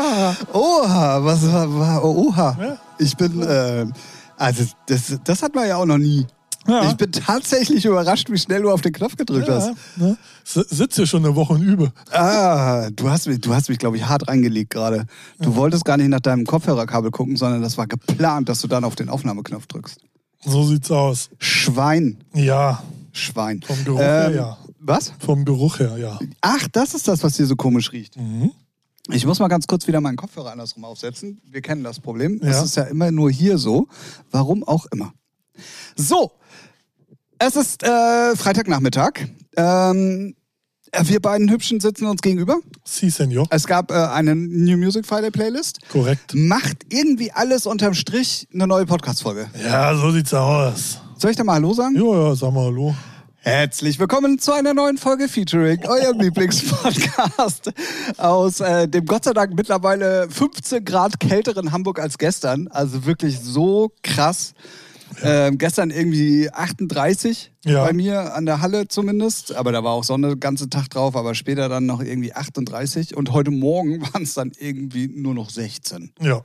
Oh, Basinga! oha, was war, war oha. Ja. Ich bin, äh, also das, das hat man ja auch noch nie. Ja. Ich bin tatsächlich überrascht, wie schnell du auf den Knopf gedrückt Ja, hast. ne? Sitze schon eine Woche und übe. Ah, du hast mich, du hast mich, glaube ich, hart reingelegt gerade. Du wolltest gar nicht nach deinem Kopfhörerkabel gucken, sondern das war geplant, dass du dann auf den Aufnahmeknopf drückst. So sieht's aus. Schwein. Ja, Schwein. vom Geruch her, Ähm, ja. Was? Vom Geruch her, ja. Ach, das ist das, was hier so komisch riecht. Mhm. Ich muss mal ganz kurz wieder meinen Kopfhörer andersrum aufsetzen. Wir kennen das Problem. Das Ja. ist ja immer nur hier so. Warum auch immer. So, es ist äh, Freitagnachmittag. Ähm, äh, wir beiden Hübschen sitzen uns gegenüber. Si, Senor. Es gab äh, eine New Music Friday Playlist. Korrekt. Macht irgendwie alles unterm Strich eine neue Podcast-Folge. Ja, so sieht's aus. Soll ich da mal Hallo sagen? Jo, ja, sag mal Hallo. Herzlich willkommen zu einer neuen Folge Featuring, eurem Lieblingspodcast aus äh, dem Gott sei Dank mittlerweile 15 Grad kälteren Hamburg als gestern. Also wirklich so krass. Ähm, gestern irgendwie 38 Ja. bei mir an der Halle zumindest. Aber da war auch Sonne den ganzen Tag drauf, aber später dann noch irgendwie 38. Und heute Morgen waren es dann irgendwie nur noch 16. Ja.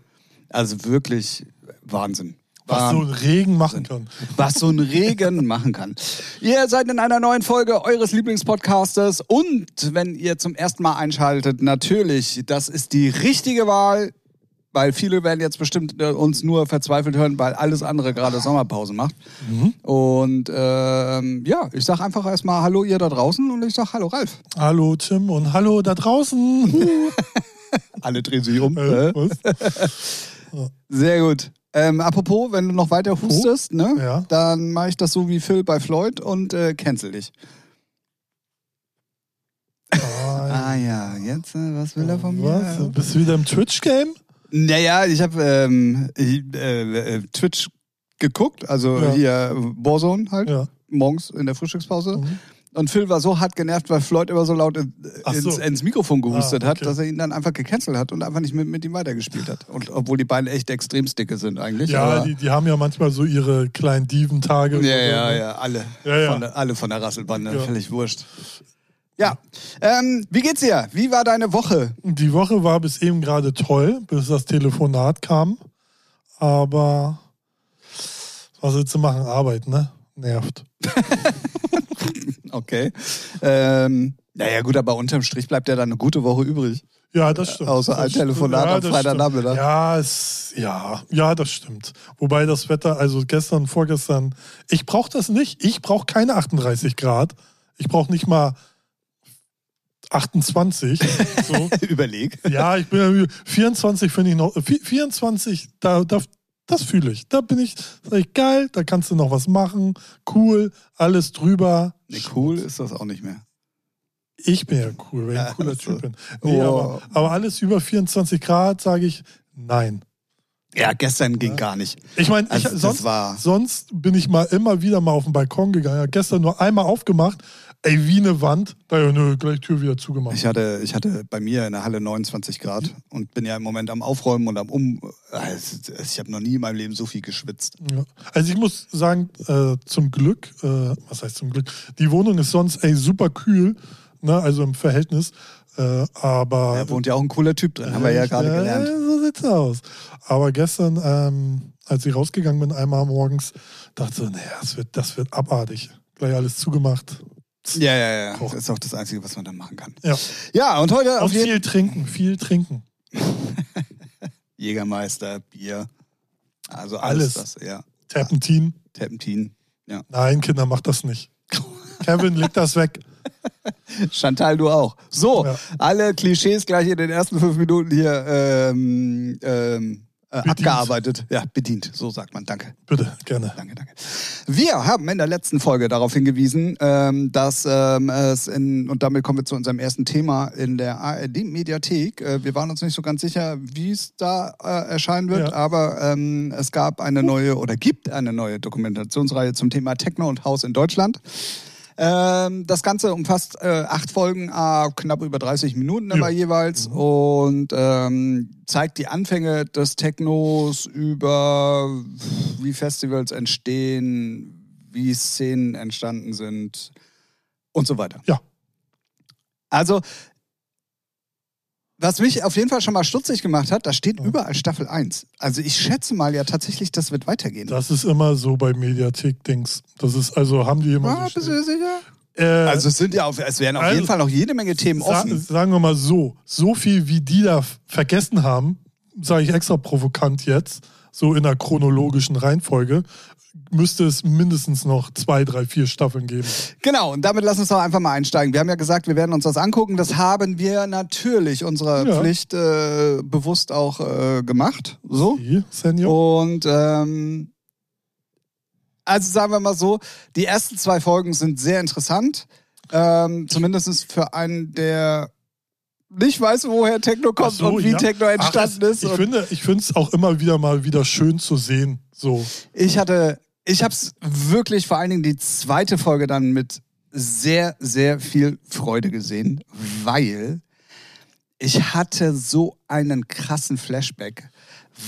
Also wirklich Wahnsinn. Was so ein Regen machen kann. was so ein Regen machen kann. Ihr seid in einer neuen Folge eures Lieblingspodcasters und wenn ihr zum ersten Mal einschaltet, natürlich, das ist die richtige Wahl, weil viele werden jetzt bestimmt äh, uns nur verzweifelt hören, weil alles andere gerade Sommerpause macht. Und ähm, ja, ich sag einfach erstmal Hallo ihr da draußen und ich sag Hallo Ralf. Hallo Tim und hallo da draußen. Alle drehen sich um. äh, was? Sehr gut. Ähm, apropos, wenn du noch weiter hustest, ne, Ja. dann mache ich das so wie Phil bei Floyd und äh, cancel dich. Ah, Ah ja, jetzt, äh, was will er von mir? was? Bist du wieder im Twitch-Game? Naja, ich habe ähm, äh, äh, Twitch geguckt, also Ja. hier Warzone halt, Ja. morgens in der Frühstückspause. Mhm. Und Phil war so hart genervt, weil Floyd immer so laut in, so. ins, ins Mikrofon gehustet Ah, hat, okay. dass er ihn dann einfach gecancelt hat und einfach nicht mit, mit ihm weitergespielt hat. Und obwohl die beiden echt extrem dicke sind eigentlich. Ja, die, die haben ja manchmal so ihre kleinen Dieventage. ja, ja, ja, alle. Ja, ja. Von der, alle von der Rasselbande, Ja. völlig wurscht. Ja, ähm, wie geht's dir? Wie war deine Woche? Die Woche war bis eben gerade toll, bis das Telefonat kam. Aber was willst du machen? Arbeit, ne? Nervt. Okay. Ähm, naja, gut, aber unterm Strich bleibt ja dann eine gute Woche übrig. Ja, das stimmt. Außer das ein stimmt. Telefonat am das Freitagnachmittag. Ja, es, ja, ja, das stimmt. Wobei das Wetter, also gestern, vorgestern, ich brauche das nicht. Ich brauche keine 38 Grad. Ich brauche nicht mal 28. So. Überleg. Ja, ich bin ja müde. 24 finde ich noch. vi- 24, da, da, das fühle ich. Da bin ich, sag ich, geil, da kannst du noch was machen. Cool, alles drüber. Nee, cool ist das auch nicht mehr. Ich bin ja cool, weil ich Ja, ein cooler. Typ bin. Nee, Oh. aber, aber alles über 24 Grad sage ich nein. Ja, gestern ging gar nicht. Ich meine, Also, ich, sonst, sonst bin ich mal immer wieder mal auf den Balkon gegangen. Ja, gestern nur einmal aufgemacht. Ey, wie eine Wand. Da ja, nö, gleich Tür wieder zugemacht. Ich hatte, ich hatte bei mir in der Halle 29 Grad und bin ja im Moment am Aufräumen und am Um. Also, Ich habe noch nie in meinem Leben so viel geschwitzt. Ja. Also ich muss sagen, äh, zum Glück, äh, was heißt zum Glück, die Wohnung ist sonst ey, super kühl, ne, also im Verhältnis. Äh, aber Da wohnt ja auch ein cooler Typ drin, haben wir ja gerade gelernt. So sieht's aus. Aber gestern, ähm, als ich rausgegangen bin, einmal morgens, dachte ich so, naja, das wird, das wird abartig. Gleich alles zugemacht. Ja, ja, ja. Koch. Das ist auch das Einzige, was man dann machen kann. Ja. Ja, und heute Und auf viel trinken, viel trinken. Jägermeister, Bier. Also alles, Alles. das, ja. Terpentin. Terpentin. Ja. Nein, Kinder, macht das nicht. Kevin, leg das weg. Chantal, du auch. So, Ja. alle Klischees gleich in den ersten fünf Minuten hier ähm, ähm, äh, abgearbeitet. Ja, bedient. So sagt man. Danke. Bitte, gerne. Danke, danke. Wir haben in der letzten Folge darauf hingewiesen, ähm, dass ähm, es in, und damit kommen wir zu unserem ersten Thema in der ARD-Mediathek. Äh, wir waren uns nicht so ganz sicher, wie es da äh, erscheinen wird, Ja. aber ähm, es gab eine neue oder gibt eine neue Dokumentationsreihe zum Thema Techno und Haus in Deutschland. Ähm, das Ganze umfasst äh, acht Folgen, äh, knapp über 30 Minuten immer Ja. jeweils und ähm, zeigt die Anfänge des Technos über wie Festivals entstehen, wie Szenen entstanden sind und so weiter. Ja. Also Was mich auf jeden Fall schon mal stutzig gemacht hat, da steht überall Staffel 1. Also ich schätze mal ja tatsächlich, das wird weitergehen. Das ist immer so bei Mediathek-Dings. Das ist, also haben die immer ah, so bist du sicher? Äh, Also es sind ja auf, es werden auf Also, jeden Fall noch jede Menge Themen offen. sagen wir mal so, so viel wie die da vergessen haben, sage ich extra provokant jetzt, so in der chronologischen Reihenfolge, müsste es mindestens noch zwei, drei, vier Staffeln geben. Genau, und damit lass uns doch einfach mal einsteigen. Wir haben ja gesagt, wir werden uns das angucken. Das haben wir natürlich unserer Ja. Pflicht äh, bewusst auch äh, gemacht. So. Die, Senior? Und ähm, also sagen wir mal so, die ersten zwei Folgen sind sehr interessant. Ähm, Zumindest für einen, der nicht weiß, woher Techno kommt so, und wie ja. Techno entstanden Ach, ist. Ich Und finde ich finde es auch immer wieder mal wieder schön zu sehen. So. ich hatte, ich habe es wirklich vor allen Dingen die zweite Folge dann mit sehr, sehr viel Freude gesehen, weil ich hatte so einen krassen Flashback,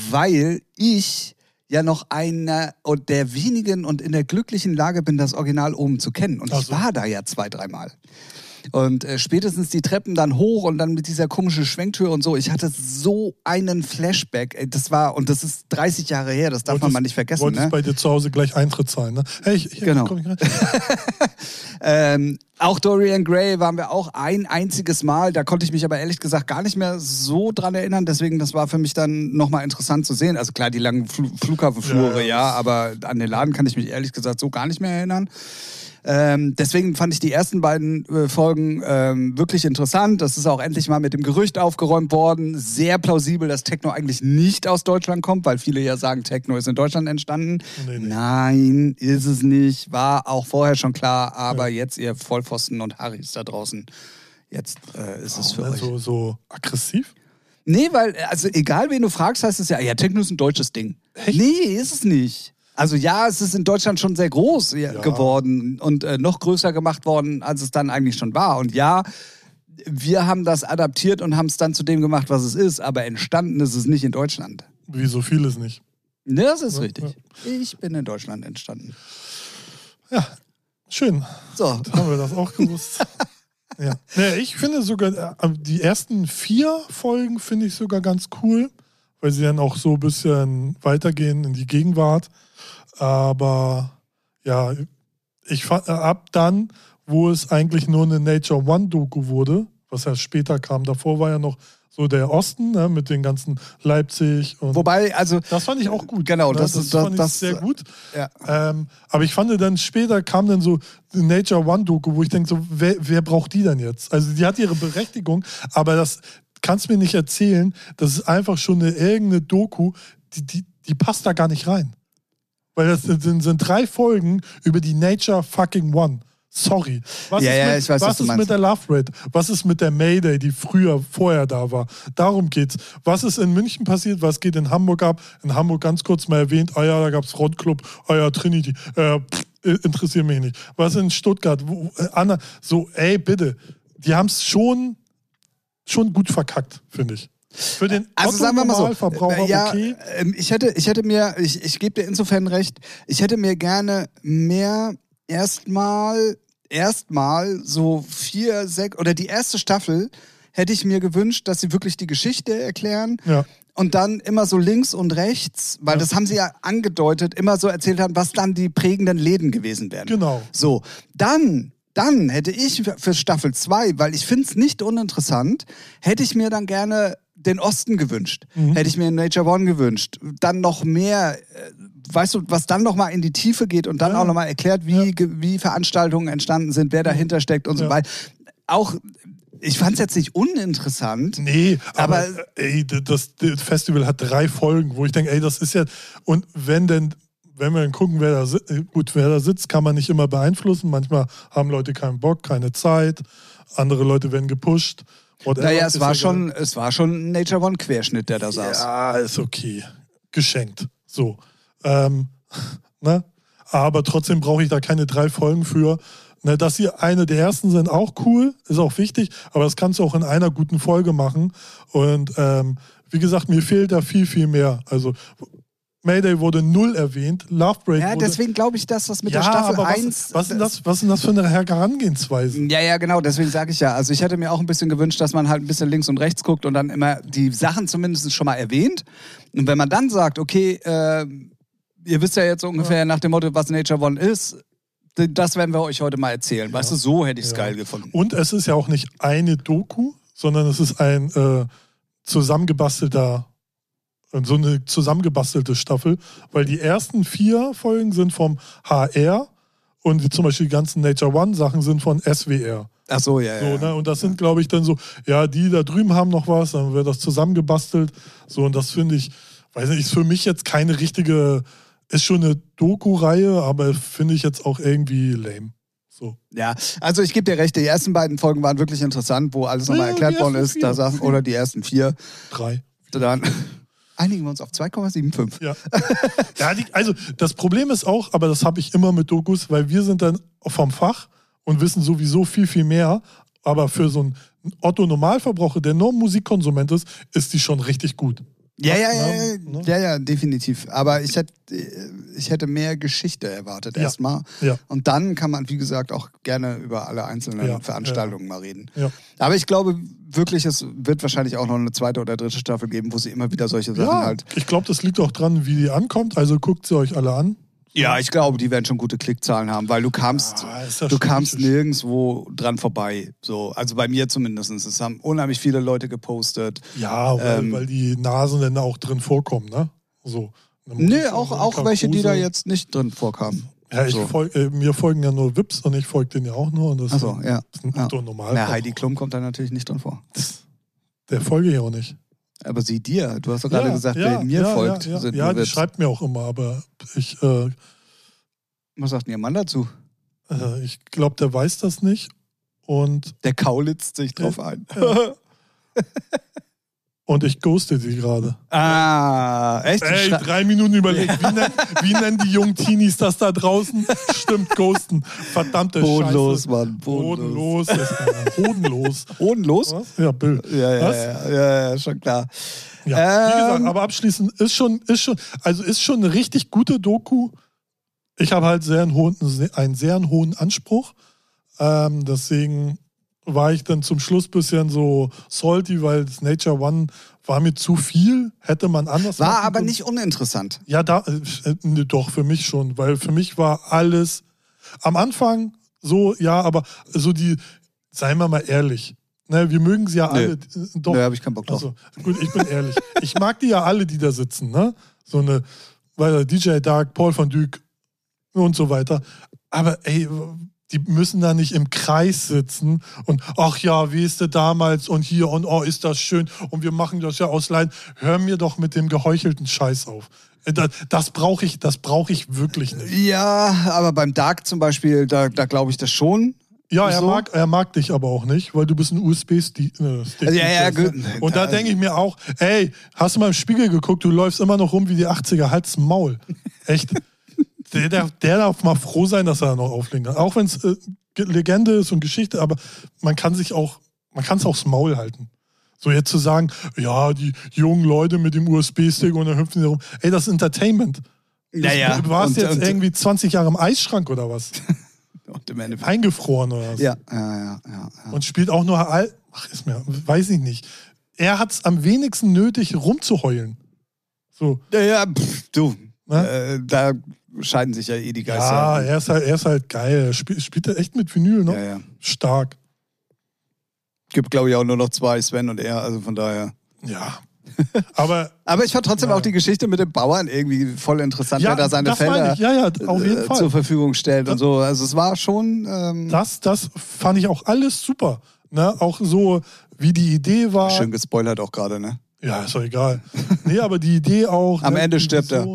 weil ich ja noch einer und der wenigen und in der glücklichen Lage bin, das Original oben zu kennen. Und Ach ich so. war da ja zwei, dreimal. Und äh, spätestens die Treppen dann hoch und dann mit dieser komischen Schwenktür und so. Ich hatte so einen Flashback. Ey, Das war, und das ist 30 Jahre her, das darf man Wolltest- mal nicht vergessen. Wolltest Ne? bei dir zu Hause gleich Eintritt zahlen, ne? Hey, ich, ich, Genau. komm ich rein? Ähm, auch Dorian Gray waren wir auch ein einziges Mal. Da konnte ich mich aber ehrlich gesagt gar nicht mehr so dran erinnern. Deswegen, das war für mich dann nochmal interessant zu sehen. Also klar, die langen Fl Flughafenflure, Ja, ja, ja. aber an den Laden kann ich mich ehrlich gesagt so gar nicht mehr erinnern. Ähm, deswegen fand ich die ersten beiden äh, Folgen ähm, wirklich interessant. Das ist auch endlich mal mit dem Gerücht aufgeräumt worden. Sehr plausibel, dass Techno eigentlich nicht aus Deutschland kommt, weil viele ja sagen, Techno ist in Deutschland entstanden. Nee, nee. Nein, ist es nicht. War auch vorher schon klar, aber jetzt ihr Vollpfosten und Harrys da draußen. Jetzt äh, ist es für euch. so, so aggressiv? Nee, weil, also egal wen du fragst, heißt es ja, ja, Techno ist ein deutsches Ding. Echt? Nee, ist es nicht. Also ja, es ist in Deutschland schon sehr groß ja, Ja. geworden und äh, noch größer gemacht worden, als es dann eigentlich schon war. Und ja, wir haben das adaptiert und haben es dann zu dem gemacht, was es ist, aber entstanden ist es nicht in Deutschland. Wie so vieles nicht. Ne, das ist Ja, richtig. Ich bin in Deutschland entstanden. Ja, schön. So, Haben wir das auch gewusst? ja. Nee, ich finde sogar, äh, die ersten vier Folgen finde ich sogar ganz cool, weil sie dann auch so ein bisschen weitergehen in die Gegenwart. Aber ja, ich fand, äh, ab dann, wo es eigentlich nur eine Nature One-Doku wurde, was ja später kam, davor war ja noch so der Osten ne, mit den ganzen Leipzig und wobei, also das fand ich auch gut. Genau, ne? das das ist- das- fand ich das- sehr gut. ja. Ähm, aber ich fand dann später kam dann so die Nature One Doku, wo ich denke so, wer, wer braucht die denn jetzt? Also die hat ihre Berechtigung, aber das kannst mir nicht erzählen, das ist einfach schon eine irgendeine Doku, die, die, die passt da gar nicht rein. Weil das sind, sind drei Folgen über die Nature fucking One. Sorry. Was Ja, ist ja, mit, ich weiß, was was ist mit der Love Rate? Was ist mit der Mayday, die früher, vorher da war? Darum geht's. Was ist in München passiert? Was geht in Hamburg ab? In Hamburg ganz kurz mal erwähnt, ah ja, da gab's Frontclub, ah ja, Trinity. Äh, pff, interessiert mich nicht. Was in Stuttgart? Wo, äh, Anna, so, ey, bitte. Die haben's schon, schon gut verkackt, finde ich. Für den Also sagen wir mal so, äh, ja, okay. ähm, ich hätte, ich hätte mir, ich, ich gebe dir insofern recht, ich hätte mir gerne mehr erstmal, erstmal so vier, sechs oder die erste Staffel hätte ich mir gewünscht, dass sie wirklich die Geschichte erklären. Ja. Und dann immer so links und rechts, weil Ja. das haben sie ja angedeutet, immer so erzählt haben, was dann die prägenden Läden gewesen wären. Genau. So, dann, dann hätte ich für- Staffel 2, weil ich finde es nicht uninteressant, hätte ich mir dann gerne den Osten gewünscht. Mhm. Hätte ich mir Nature One gewünscht. Dann noch mehr, äh, weißt du, was dann nochmal in die Tiefe geht und dann Ja. auch nochmal erklärt, wie, ge- wie Veranstaltungen entstanden sind, wer dahinter steckt und so Ja. weiter. Auch, ich fand es jetzt nicht uninteressant. Nee, aber, Aber- ey, das, das Festival hat drei Folgen, wo ich denke, ey, das ist ja. Und wenn denn, wenn wir dann gucken, wer da sitzt, gut, wer da sitzt, kann man nicht immer beeinflussen. Manchmal haben Leute keinen Bock, keine Zeit. Andere Leute werden gepusht. whatever, Naja, es war schon, es war schon ein Nature One Querschnitt, der da saß. Ja, ist okay. Geschenkt. So. Ähm, ne? Aber trotzdem brauche ich da keine drei Folgen für. Ne, dass sie eine der ersten sind, auch cool, ist auch wichtig, aber das kannst du auch in einer guten Folge machen. Und ähm, wie gesagt, mir fehlt da viel, viel mehr. Also Mayday wurde null erwähnt. Love Break Ja, wurde. deswegen glaube ich, dass das mit ja, der Staffel aber was, 1. was, ist das, was das für eine Herangehensweise? Ja, ja, genau, deswegen sage ich ja. Also ich hätte mir auch ein bisschen gewünscht, dass man halt ein bisschen links und rechts guckt und dann immer die Sachen zumindest schon mal erwähnt. Und wenn man dann sagt, okay, äh, ihr wisst ja jetzt ungefähr nach dem Motto, was Nature One ist, das werden wir euch heute mal erzählen. Weißt du, so hätte ich es Ja. geil gefunden. Und es ist ja auch nicht eine Doku, sondern es ist ein äh, zusammengebastelter, so eine zusammengebastelte Staffel, weil die ersten vier Folgen sind vom HR und die, zum Beispiel die ganzen Nature One Sachen sind von SWR. Ach so, ja, So, ja. ne? Und das sind, glaube ich, dann so, ja, die da drüben haben noch was, dann wird das zusammengebastelt. So, und das finde ich, weiß nicht, ist für mich jetzt keine richtige, ist schon eine Doku-Reihe, aber finde ich jetzt auch irgendwie lame. So. Ja, also ich gebe dir recht, die ersten beiden Folgen waren wirklich interessant, wo alles nochmal Ja, erklärt worden ist. Da Sachen, oder die ersten vier. Drei. Dann einigen wir uns auf 2,75. Ja. ja die, also das Problem ist auch, aber das habe ich immer mit Dokus, weil wir sind dann vom Fach und wissen sowieso viel, viel mehr. Aber für so einen Otto-Normalverbraucher, der nur Musikkonsument ist, ist die schon richtig gut. Ja, ja, ja, Ne? ja, ja, ja, definitiv. Aber ich hätte, ich hätte mehr Geschichte erwartet Ja. erstmal. Ja. Und dann kann man, wie gesagt, auch gerne über alle einzelnen Veranstaltungen mal reden. Ja. Aber ich glaube wirklich, es wird wahrscheinlich auch noch eine zweite oder dritte Staffel geben, wo sie immer wieder solche Sachen Ja, halt. ich glaube, das liegt auch dran, wie die ankommt. Also guckt sie euch alle an. Ja, ich glaube, die werden schon gute Klickzahlen haben, weil du kamst, Ja, du kamst nirgendwo dran vorbei. So, also bei mir zumindest. Es haben unheimlich viele Leute gepostet. Ja, weil, Ähm. weil die Nasen dann auch drin vorkommen, ne? So. Nee, auch, auch welche, die da jetzt nicht drin vorkamen. Ja, ich so. folg, äh, mir folgen ja nur Vips und ich folge denen ja auch nur. Und das Ach so, ja. ist ein Ja. Normal. Na, Heidi Klum kommt da natürlich nicht drin vor. Der folge ich auch nicht. Aber sie dir. Du hast doch gerade gesagt, wer mir ja, folgt, Ja, ja, sind ja die Vips. schreibt mir auch immer, aber ich, äh, Was sagt denn ihr Mann dazu? äh, ich glaube, der weiß das nicht. Und, Der kaulitzt sich drauf ein. und ich ghoste sie gerade. ah, echt? Ey, drei Minuten überlegt. Wie, nennen, wie nennen die jungen Teenies das da draußen? Stimmt, ghosten. Verdammte Bodenlos, Scheiße. Mann. Bodenlos. Bodenlos. bodenlos. Ja, Bill. Ja, ja, Was? ja, ja, ja, schon klar. Ja, wie Ähm. gesagt, aber abschließend ist schon, ist schon, also ist schon eine richtig gute Doku. Ich habe halt sehr einen, hohen, einen sehr hohen Anspruch. Ähm, deswegen war ich dann zum Schluss bisschen so salty, weil das Nature One war mir zu viel. Hätte man anders War aber können. nicht uninteressant. Ja, da, äh, nee, doch, für mich schon, weil für mich war alles am Anfang so, ja, aber so die, seien wir mal ehrlich, ne, wir mögen sie ja Nee. alle. äh, Doch, Da habe ich keinen Bock drauf. also, gut, ich bin ehrlich. Ich mag die ja alle, die da sitzen, ne? So eine, weil DJ Dark, Paul van Dyk und so weiter. Aber ey, die müssen da nicht im Kreis sitzen und ach ja, wie ist der damals und hier und oh, ist das schön und wir machen das ja aus Leid. Hör mir doch mit dem geheuchelten Scheiß auf. Äh, Das, das brauche ich, das brauche ich wirklich nicht. Ja, aber beim Dark zum Beispiel, da, da glaube ich das schon. Ja, er So? mag, er mag dich aber auch nicht, weil du bist ein USB-Stick. Äh, Stick- Ja, ja, gut. Und da Da- denke ich mir auch, ey, hast du mal im Spiegel geguckt, du läufst immer noch rum wie die 80er, halt's Maul. Echt. Der, der, der darf mal froh sein, dass er da noch auflegen kann. Auch wenn es äh, Ge- Legende ist und Geschichte, aber man kann sich auch, man kann es aufs Maul halten. So jetzt zu sagen, ja, die jungen Leute mit dem USB-Stick und dann hüpfen die rum. Ey, das ist Entertainment. Ja, ja. Du warst Und- jetzt und- irgendwie 20 Jahre im Eisschrank oder was? Und im Endeffekt. Eingefroren oder was? Ja, ja, ja, ja. ja. und spielt auch nur all. Ach, ist mir, weiß ich nicht. Er hat es am wenigsten nötig, rumzuheulen. So. Ja, ja, pff, du. Ne? Äh, da scheiden sich ja eh die Geister. Ja, er ist halt, er ist halt geil. Er spielt, er echt mit Vinyl, ne? ja, ja. Stark. Gibt, glaube ich, auch nur noch zwei, Sven und er, also von daher. Ja. Aber Aber ich fand trotzdem Ja. auch die Geschichte mit dem Bauern irgendwie voll interessant, ja, der da seine das Felder. Ja, ja, auf jeden äh, Fall. zur Verfügung stellt und so. Also es war schon. Ähm, Das, das fand ich auch alles super. Ne? Auch so, wie die Idee war. schön gespoilert auch gerade, ne? Ja, ist doch egal. nee, aber die Idee auch. Am ne, Ende stirbt er.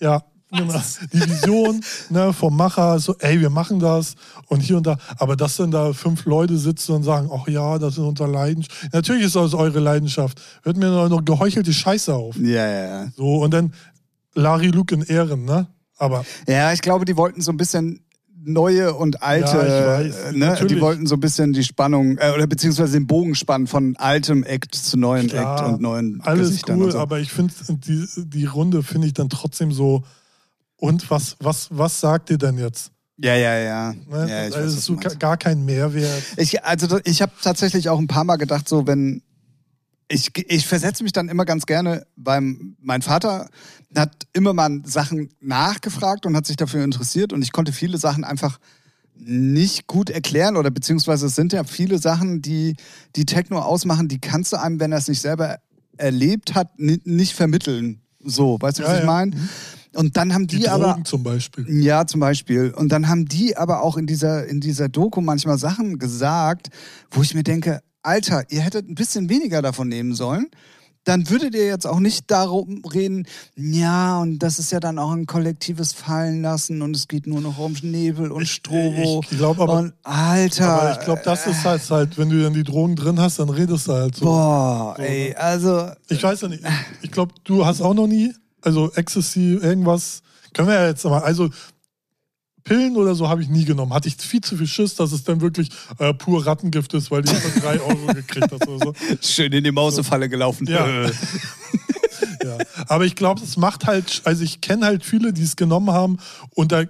Ja, genau. Die Vision ne, vom Macher, so, ey, wir machen das und hier und da. Aber dass dann da fünf Leute sitzen und sagen, ach ja, das ist unsere Leidenschaft. Natürlich ist das eure Leidenschaft. Hört mir noch, noch geheuchelte Scheiße auf. Ja, ja, ja. So, und dann Larry Luke in Ehren, ne? Aber Ja, ich glaube, die wollten so ein bisschen neue und alte, Ja, weiß, äh, ne? die wollten so ein bisschen die Spannung äh, oder beziehungsweise den Bogen spannen von altem Act zu neuen Klar, Act und neuen Alles Gesichtern cool, so. aber ich finde, die, die Runde finde ich dann trotzdem so. Und was, was, was sagt ihr denn jetzt? ja, ja, ja. Ne? ja ich also weiß, so gar kein Mehrwert. Ich, also ich habe tatsächlich auch ein paar Mal gedacht, so wenn ich, ich versetze mich dann immer ganz gerne beim, mein Vater hat immer mal Sachen nachgefragt und hat sich dafür interessiert und ich konnte viele Sachen einfach nicht gut erklären oder beziehungsweise es sind ja viele Sachen, die die Techno ausmachen, die kannst du einem, wenn er es nicht selber erlebt hat, ni- nicht vermitteln. So, weißt du, was Ja, ich ja. Und dann haben die, Die, aber zum Beispiel. ja, zum Beispiel. Und dann haben die aber auch in dieser, in dieser Doku manchmal Sachen gesagt, wo ich mir denke, Alter, ihr hättet ein bisschen weniger davon nehmen sollen. Dann würdet ihr jetzt auch nicht darum reden, ja, und das ist ja dann auch ein kollektives Fallen lassen und es geht nur noch um Nebel und Strobo. ich glaub aber- und Alter. Aber ich glaube, das ist halt, halt, wenn du dann die Drogen drin hast, dann redest du halt so. Boah, So, ey, ne? also. Ich weiß ja nicht. Ich glaube, du hast auch noch nie, also Ecstasy, irgendwas. Können wir ja jetzt mal, also Pillen oder so habe ich nie genommen. Hatte ich viel zu viel Schiss, dass es dann wirklich äh, pur Rattengift ist, weil die für drei Euro gekriegt hast oder so. Schön in die Mausefalle gelaufen. Ja. Ja. Aber ich glaube, es macht halt, also ich kenne halt viele, die es genommen haben und da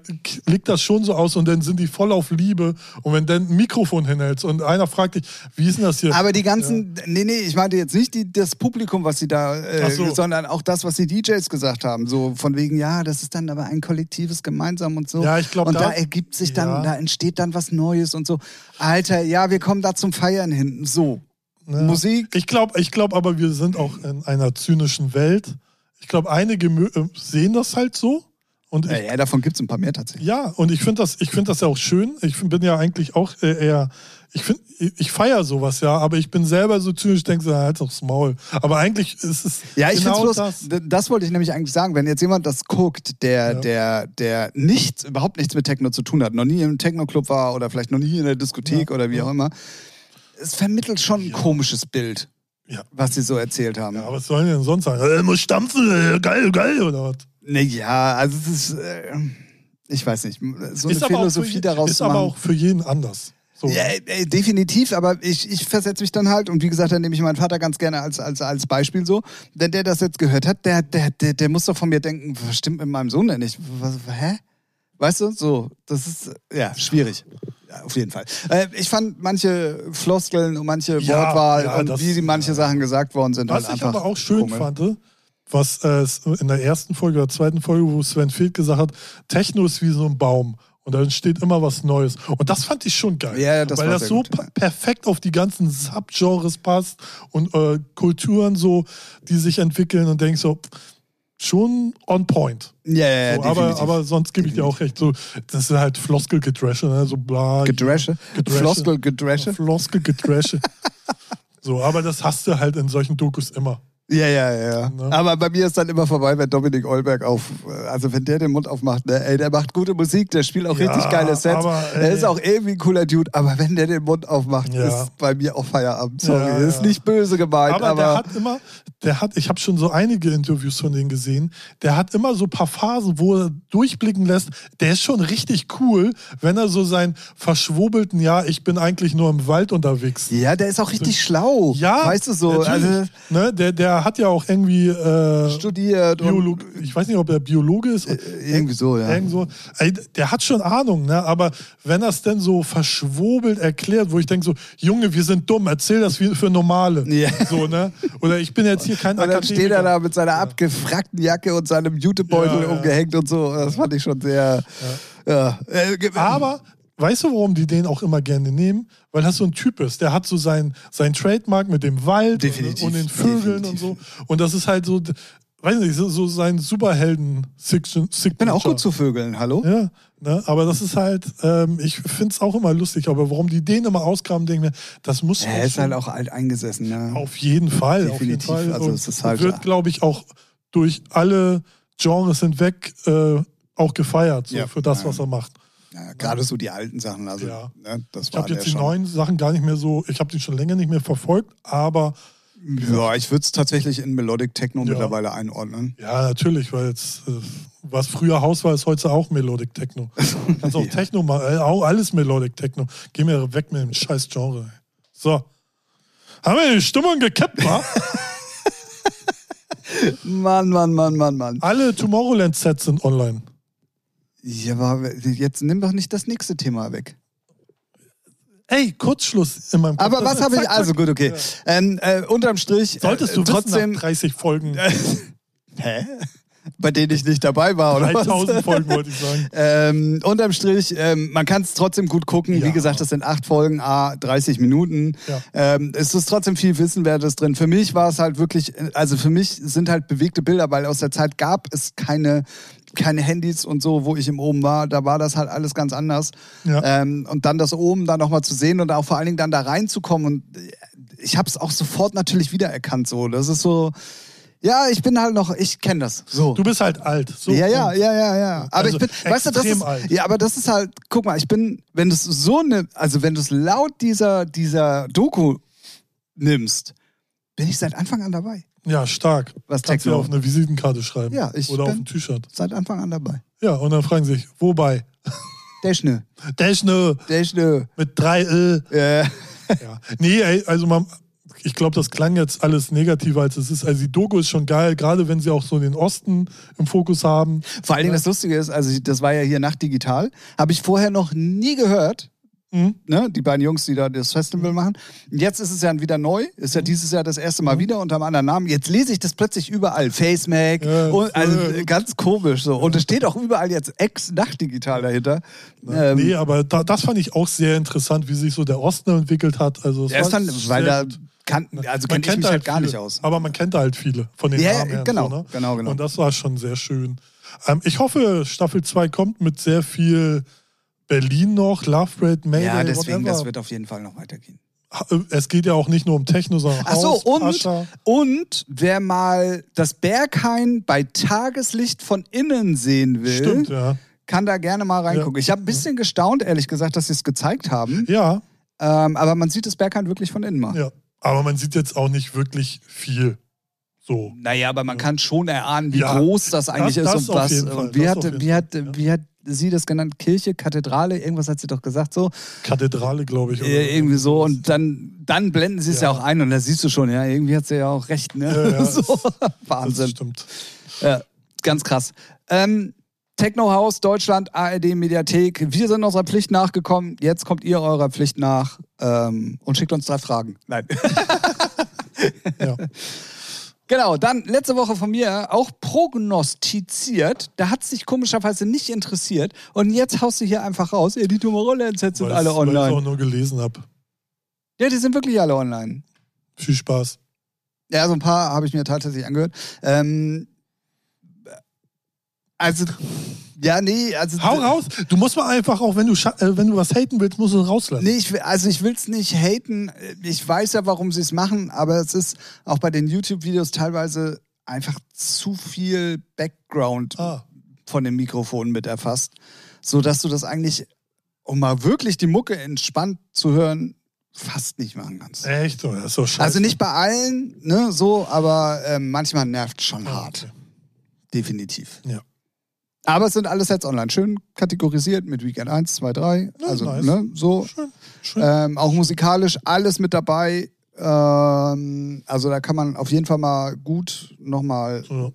liegt das schon so aus und dann sind die voll auf Liebe und wenn dann ein Mikrofon hinhältst und einer fragt dich, wie ist denn das hier? Aber die ganzen, nee, nee, ich meinte jetzt nicht die, das Publikum, was sie da, äh, so. sondern auch das, was die DJs gesagt haben. So von wegen, ja, das ist dann aber ein kollektives Gemeinsam und so. Ja, ich glaub, Und da, da- ergibt sich dann, Ja. da entsteht dann was Neues und so. Alter, ja, wir kommen da zum Feiern hin. So. Ja. Musik. Ich glaube ich glaub aber, wir sind auch in einer zynischen Welt. Ich glaube, einige äh, sehen das halt so. Und ich, Ja, ja, davon gibt es ein paar mehr tatsächlich. Ja, und ich finde das, ich find das ja auch schön. Ich bin ja eigentlich auch äh, eher, ich ich, feiere sowas ja, aber ich bin selber so zynisch, denke so, halt aufs Maul. Aber eigentlich ist es Ja, ich genau finde das. bloß, das. das wollte ich nämlich eigentlich sagen, wenn jetzt jemand das guckt, der, Ja. der, der nichts, überhaupt nichts mit Techno zu tun hat, noch nie im Techno-Club war oder vielleicht noch nie in der Diskothek Ja, oder wie auch immer, es vermittelt schon ein komisches Bild, Ja. was sie so erzählt haben. Ja, was sollen die denn sonst sagen? Äh, muss stampfen, äh, geil, geil, oder was? Naja, also es ist, äh, ich weiß nicht, so eine aber auch Philosophie je- daraus ist zu aber machen. auch für jeden anders. So. Ja, äh, definitiv, aber ich, ich versetze mich dann halt, und wie gesagt, dann nehme ich meinen Vater ganz gerne als, als, als Beispiel so. Wenn der das jetzt gehört hat, der, der, der, der muss doch von mir denken, was stimmt mit meinem Sohn denn nicht? Was, hä? Weißt du, so, das ist, äh, ja, schwierig. Ja, auf jeden Fall. Äh, ich fand manche Floskeln und manche Ja, Wortwahl ja, und das- wie sie manche Sachen gesagt worden sind, Was halt ich aber auch schön komisch. fand, was äh, in der ersten Folge oder zweiten Folge, wo Sven Feld gesagt hat, Techno ist wie so ein Baum. Und da entsteht immer was Neues. Und das fand ich schon geil. Ja, das weil das so gut, ja. perfekt auf die ganzen Subgenres passt und äh, Kulturen so, die sich entwickeln und denkst so, schon on point. Ja, ja, ja, So, aber, aber sonst gebe ich dir auch recht. So, das ist halt Floskelgedresche, ne? so bla. Gedresche? Gedresche. Floskel, Gedresche? Floskelgedresche. so, aber das hast du halt in solchen Dokus immer. Ja, ja, ja. Ne? Aber bei mir ist dann immer vorbei, wenn Dominik Olberg auf, also wenn der den Mund aufmacht, ne, ey, der macht gute Musik, der spielt auch Ja, richtig geile Sets. aber, er ey. ist auch irgendwie ein cooler Dude, aber wenn der den Mund aufmacht, Ja. ist bei mir auch Feierabend. Sorry, Ja, ist nicht böse gemeint, Aber, aber, der hat immer, der hat, ich habe schon so einige Interviews von denen gesehen, der hat immer so ein paar Phasen, wo er durchblicken lässt, der ist schon richtig cool, wenn er so seinen verschwobelten, ja, ich bin eigentlich nur im Wald unterwegs. ja, der ist auch richtig schlau. Ja, weißt du so, also ne, der, der hat ja auch irgendwie äh, studiert Biolog ich weiß nicht, ob er Biologe ist. äh, irgendwie so, ja. Irgend so. Der hat schon Ahnung, ne? aber wenn er es denn so verschwobelt erklärt, wo ich denke so, Junge, wir sind dumm, erzähl das für Normale. Ja. So, ne? Oder ich bin jetzt hier kein Und dann steht er Akademiker. da mit seiner abgefrackten Jacke und seinem Jutebeutel Ja, ja. umgehängt und so. Das fand ich schon sehr. Ja. Äh, ge- Aber weißt du, warum die den auch immer gerne nehmen? Weil das so ein Typ ist. Der hat so sein, sein Trademark mit dem Wald Definitiv, und, den Vögeln definitiv. und so. Und das ist halt so, weiß nicht, so, so sein superhelden signature ich bin auch gut zu Vögeln, hallo? Ja, ne? aber das ist halt, ähm, ich finde es auch immer lustig, aber warum die den immer ausgraben, denke ich das muss Er ist halt auch alt eingesessen, ne? auf jeden Fall. Definitiv, Auf jeden Fall. also Und es ist halt- wird, glaube ich, auch durch alle Genres hinweg äh, auch gefeiert so Ja. für das, was er macht. Ja, Gerade so die alten Sachen, also Ja. ne, das Ich habe jetzt die schon. neuen Sachen gar nicht mehr so, ich habe die schon länger nicht mehr verfolgt, aber Ja, ich würde es tatsächlich in Melodic Techno Ja. mittlerweile einordnen. ja, natürlich, weil es, äh, Was früher Haus war, ist heute auch Melodic Techno. Kannst auch Ja. Techno machen, äh, auch alles Melodic Techno. Geh mir weg mit dem scheiß Genre. So. Haben wir die Stimmung gekippt, wa? Mann, Mann, Mann, Mann, Mann. Alle Tomorrowland-Sets sind online. Ja, aber jetzt nimm doch nicht das nächste Thema weg. Ey, Kurzschluss in meinem Kopf. Aber Das was habe ich, also gut, okay. Ähm, äh, unterm Strich. Solltest du äh, trotzdem. wissen, nach 30 Folgen, Hä? Bei denen ich nicht dabei war, oder? was? 3000 Folgen wollte ich sagen. Ähm, unterm Strich, ähm, man kann es trotzdem gut gucken. Ja. Wie gesagt, das sind acht Folgen, a 30 Minuten. Ja. Ähm, es ist trotzdem viel Wissenwertes drin. Für mich war es halt wirklich, also für mich sind halt bewegte Bilder, weil aus der Zeit gab es keine keine Handys und so, wo ich im Oben war, da war das halt alles ganz anders. Ja. Ähm, und dann das oben dann nochmal zu sehen und auch vor allen Dingen dann da reinzukommen und äh, ich habe es auch sofort natürlich wiedererkannt so. Das ist so, ja, ich bin halt noch, ich kenne das. So. Du bist halt alt. So, Ja, ja, ja, ja, ja. Aber Also ich bin, weißt du, das extrem ist, alt. ja, aber das ist halt, guck mal, ich bin, wenn du es so ne, also wenn du es laut dieser, dieser Doku nimmst, bin ich seit Anfang an dabei. Ja, stark. Was Kannst du auf eine Visitenkarte schreiben. Ja, ich Oder auf ein T-Shirt. Seit Anfang an dabei. Ja, und dann fragen sie sich, wobei? Schnö der Schnö. mit drei L. Äh, Ja. Nee, ey, also man, ich glaube, das klang jetzt alles negativer, als es ist. Also die Doku ist schon geil, gerade wenn sie auch so den Osten im Fokus haben. vor allen Dingen das Lustige ist, also das war ja hier Nacht digital, habe ich vorher noch nie gehört. Mhm. Ne, die beiden Jungs, die da das Festival machen. Und Jetzt ist es ja wieder neu, ist ja Mhm. dieses Jahr das erste Mal wieder unter einem anderen Namen. Jetzt lese ich das plötzlich überall. FaceMac, Ja, und, also ja. ganz komisch so. Und es steht auch überall jetzt Ex-Nachtdigital dahinter. Ähm, nee, aber da, das fand ich auch sehr interessant, wie sich so der Osten entwickelt hat. Also, dann, sehr weil da kann, also Man kenne ich mich halt gar viele, nicht aus. Aber man kennt da halt viele von den Ja, Namen her. genau, so, ne? genau, genau. Und das war schon sehr schön. Ähm, ich hoffe, Staffel 2 kommt mit sehr viel Berlin noch, Love Parade, Mayday, Ja, deswegen, whatever. das wird auf jeden Fall noch weitergehen. Es geht ja auch nicht nur um Techno, sondern Ach so, Haus, und, und wer mal das Berghain bei Tageslicht von innen sehen will, Stimmt, ja. kann da gerne mal reingucken. Ja. Ich habe ein bisschen gestaunt, ehrlich gesagt, dass sie es gezeigt haben. Ja, Ähm, aber man sieht das Berghain wirklich von innen mal. ja. Aber man sieht jetzt auch nicht wirklich viel. So. Naja, aber man kann schon erahnen, wie Ja, groß das eigentlich das ist und auf was. Und wie, das hat, wie, hat, Fall, ja. wie hat sie das genannt? Kirche, Kathedrale, irgendwas hat sie doch gesagt so. Kathedrale, glaube ich. Äh, irgendwie so. Und dann, dann blenden sie es ja. Ja. auch ein und da siehst du schon, ja, irgendwie hat sie ja auch recht, ne? Ja, ja, so. Das Wahnsinn. stimmt. Ja, ganz krass. Ähm, Techno House, Deutschland, ARD, Mediathek. Wir sind unserer Pflicht nachgekommen. Jetzt kommt ihr eurer Pflicht nach ähm, und schickt uns drei Fragen. Nein. Ja. Genau, dann letzte Woche von mir auch prognostiziert. Da hat es sich komischerweise nicht interessiert. Und jetzt haust du hier einfach raus. Ja, die Tomorrowland-Sets sind Weil's- alle Weil ich auch online. nur gelesen habe. Ja, die sind wirklich alle online. Viel Spaß. Ja, so ein paar habe ich mir tatsächlich angehört. Ähm, also, ja, nee, also. Hau raus. Du musst mal einfach auch, wenn du, äh, wenn du was haten willst, musst du es rauslassen. Nee, ich, also ich will es nicht haten. Ich weiß ja, warum sie es machen, aber es ist auch bei den YouTube-Videos teilweise einfach zu viel Background Ah, von dem Mikrofon mit erfasst, sodass du das eigentlich, um mal wirklich die Mucke entspannt zu hören, fast nicht machen kannst. echt? Ist so scheiße. Also nicht bei allen, ne, so, aber ähm, manchmal nervt schon Ah, hart. okay. Definitiv. Ja. Aber es sind alle Sets online. Schön kategorisiert mit Weekend 1, 2, 3. Ja, also, nice. ne, so. Schön. Schön. Ähm, auch musikalisch alles mit dabei. Ähm, also da kann man auf jeden Fall mal gut nochmal so,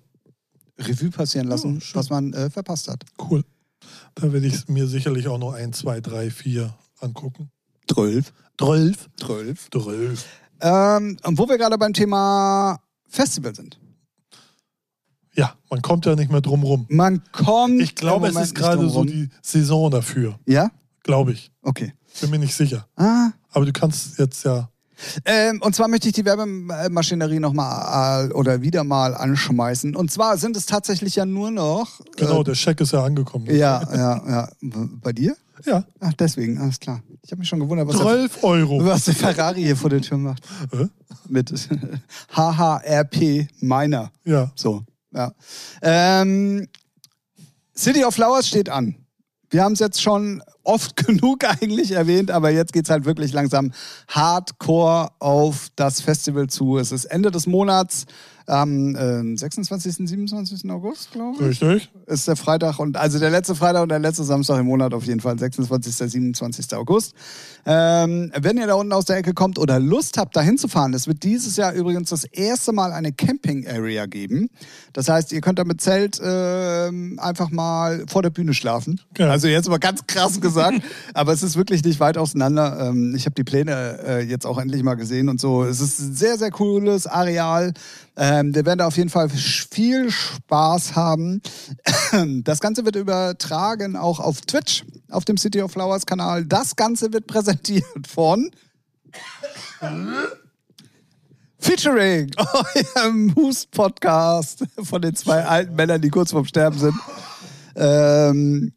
Revue passieren lassen, Ja, was man äh, verpasst hat. cool. Da werde ich mir sicherlich auch noch ein, zwei, drei, vier angucken. Zwölf. Zwölf. Zwölf. Zwölf. Ähm, und wo wir gerade beim Thema Festival sind. Ja, man kommt ja nicht mehr drum rum. Man kommt. Ich glaube, es ist gerade so die Saison dafür. Ja? Glaube ich. Okay. Bin mir nicht sicher. Ah. Aber du kannst jetzt ja. Ähm, und zwar möchte ich die Werbemaschinerie nochmal äh, oder wieder mal anschmeißen. Und zwar sind es tatsächlich ja nur noch. Genau, Äh, der Scheck ist ja angekommen. ja, ja, ja. Bei dir? Ja. Ach, deswegen, alles klar. Ich habe mich schon gewundert, was der, 12 Euro. was der Ferrari hier vor der Tür macht. Hä? Mit HHRP Miner. Ja. So, ja. Ähm, City of Flowers steht an. Wir haben es jetzt schon oft genug eigentlich erwähnt, aber jetzt geht es halt wirklich langsam hardcore auf das Festival zu. Es ist Ende des Monats. am äh, 26. 27. August, glaube ich. Richtig. Ist der Freitag und also der letzte Freitag und der letzte Samstag im Monat auf jeden Fall, 26. 27. August. Ähm, wenn ihr da unten aus der Ecke kommt oder Lust habt, da hinzufahren, es wird dieses Jahr übrigens das erste Mal eine Camping-Area geben. Das heißt, ihr könnt da mit Zelt ähm, einfach mal vor der Bühne schlafen. Genau. Also jetzt mal ganz krass gesagt, aber es ist wirklich nicht weit auseinander. Ähm, ich habe die Pläne äh, jetzt auch endlich mal gesehen und so. Es ist ein sehr, sehr cooles Areal. Ähm, wir werden da auf jeden Fall viel Spaß haben. Das Ganze wird übertragen auch auf Twitch, auf dem City of Flowers Kanal. Das Ganze wird präsentiert von Featuring eurem Hust-Podcast von den zwei alten Männern, die kurz vorm Sterben sind. Ähm,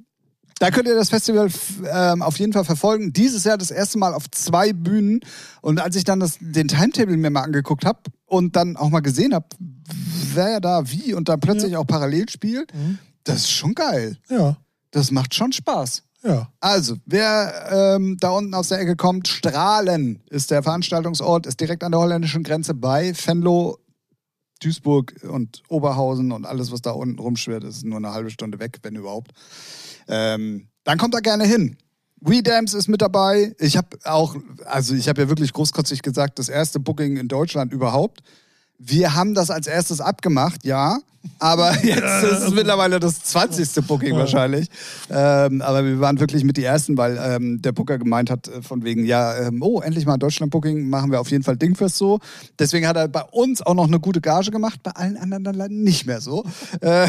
da könnt ihr das Festival ähm, auf jeden Fall verfolgen. Dieses Jahr das erste Mal auf zwei Bühnen. Und als ich dann das, den Timetable mir mal angeguckt habe und dann auch mal gesehen habe, wer da wie und dann plötzlich auch parallel spielt, das ist schon geil. Ja, Das macht schon Spaß. ja. Also, wer ähm, da unten aus der Ecke kommt, Strahlen ist der Veranstaltungsort, ist direkt an der holländischen Grenze bei Venlo, Duisburg und Oberhausen und alles, was da unten rumschwirrt, ist nur eine halbe Stunde weg, wenn überhaupt. Ähm, dann kommt da gerne hin. WeDams ist mit dabei. Ich habe auch, also ich habe ja wirklich großkotzig gesagt, das erste Booking in Deutschland überhaupt. Wir haben das als erstes abgemacht, ja. Aber jetzt ist es mittlerweile das 20. Booking wahrscheinlich. Ähm, aber wir waren wirklich mit die Ersten, weil ähm, der Booker gemeint hat, äh, von wegen, ja, ähm, oh, endlich mal Deutschland-Booking, machen wir auf jeden Fall Dingfest so. Deswegen hat er bei uns auch noch eine gute Gage gemacht, bei allen anderen dann leider nicht mehr so. Äh,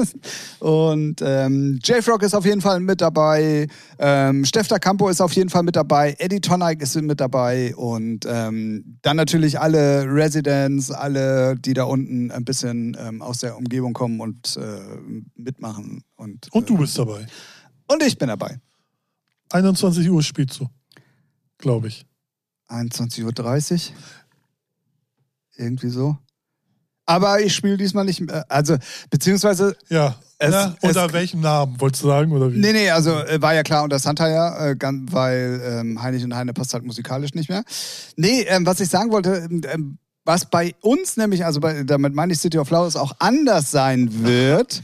und ähm, J-Frog ist auf jeden Fall mit dabei, ähm, Stefter Campo ist auf jeden Fall mit dabei, Eddie Toneik ist mit dabei und ähm, dann natürlich alle Residents, alle, die da unten ein bisschen aus der Umgebung kommen und äh, mitmachen. Und, Und äh, du bist dabei. Und ich bin dabei. 21 Uhr spielst du. Glaube ich. 21.30 Uhr. Irgendwie so. Aber ich spiele diesmal nicht mehr. Also, beziehungsweise Ja. Es- Na, es- unter welchem Namen, wolltest du sagen? Oder wie? Nee, nee, also äh, war ja klar unter Santaya, äh, gan- weil ähm, Heinrich und Heine passt halt musikalisch nicht mehr. Nee, ähm, was ich sagen wollte, ähm, ähm, was bei uns nämlich, also bei, damit meine ich City of Flowers, auch anders sein wird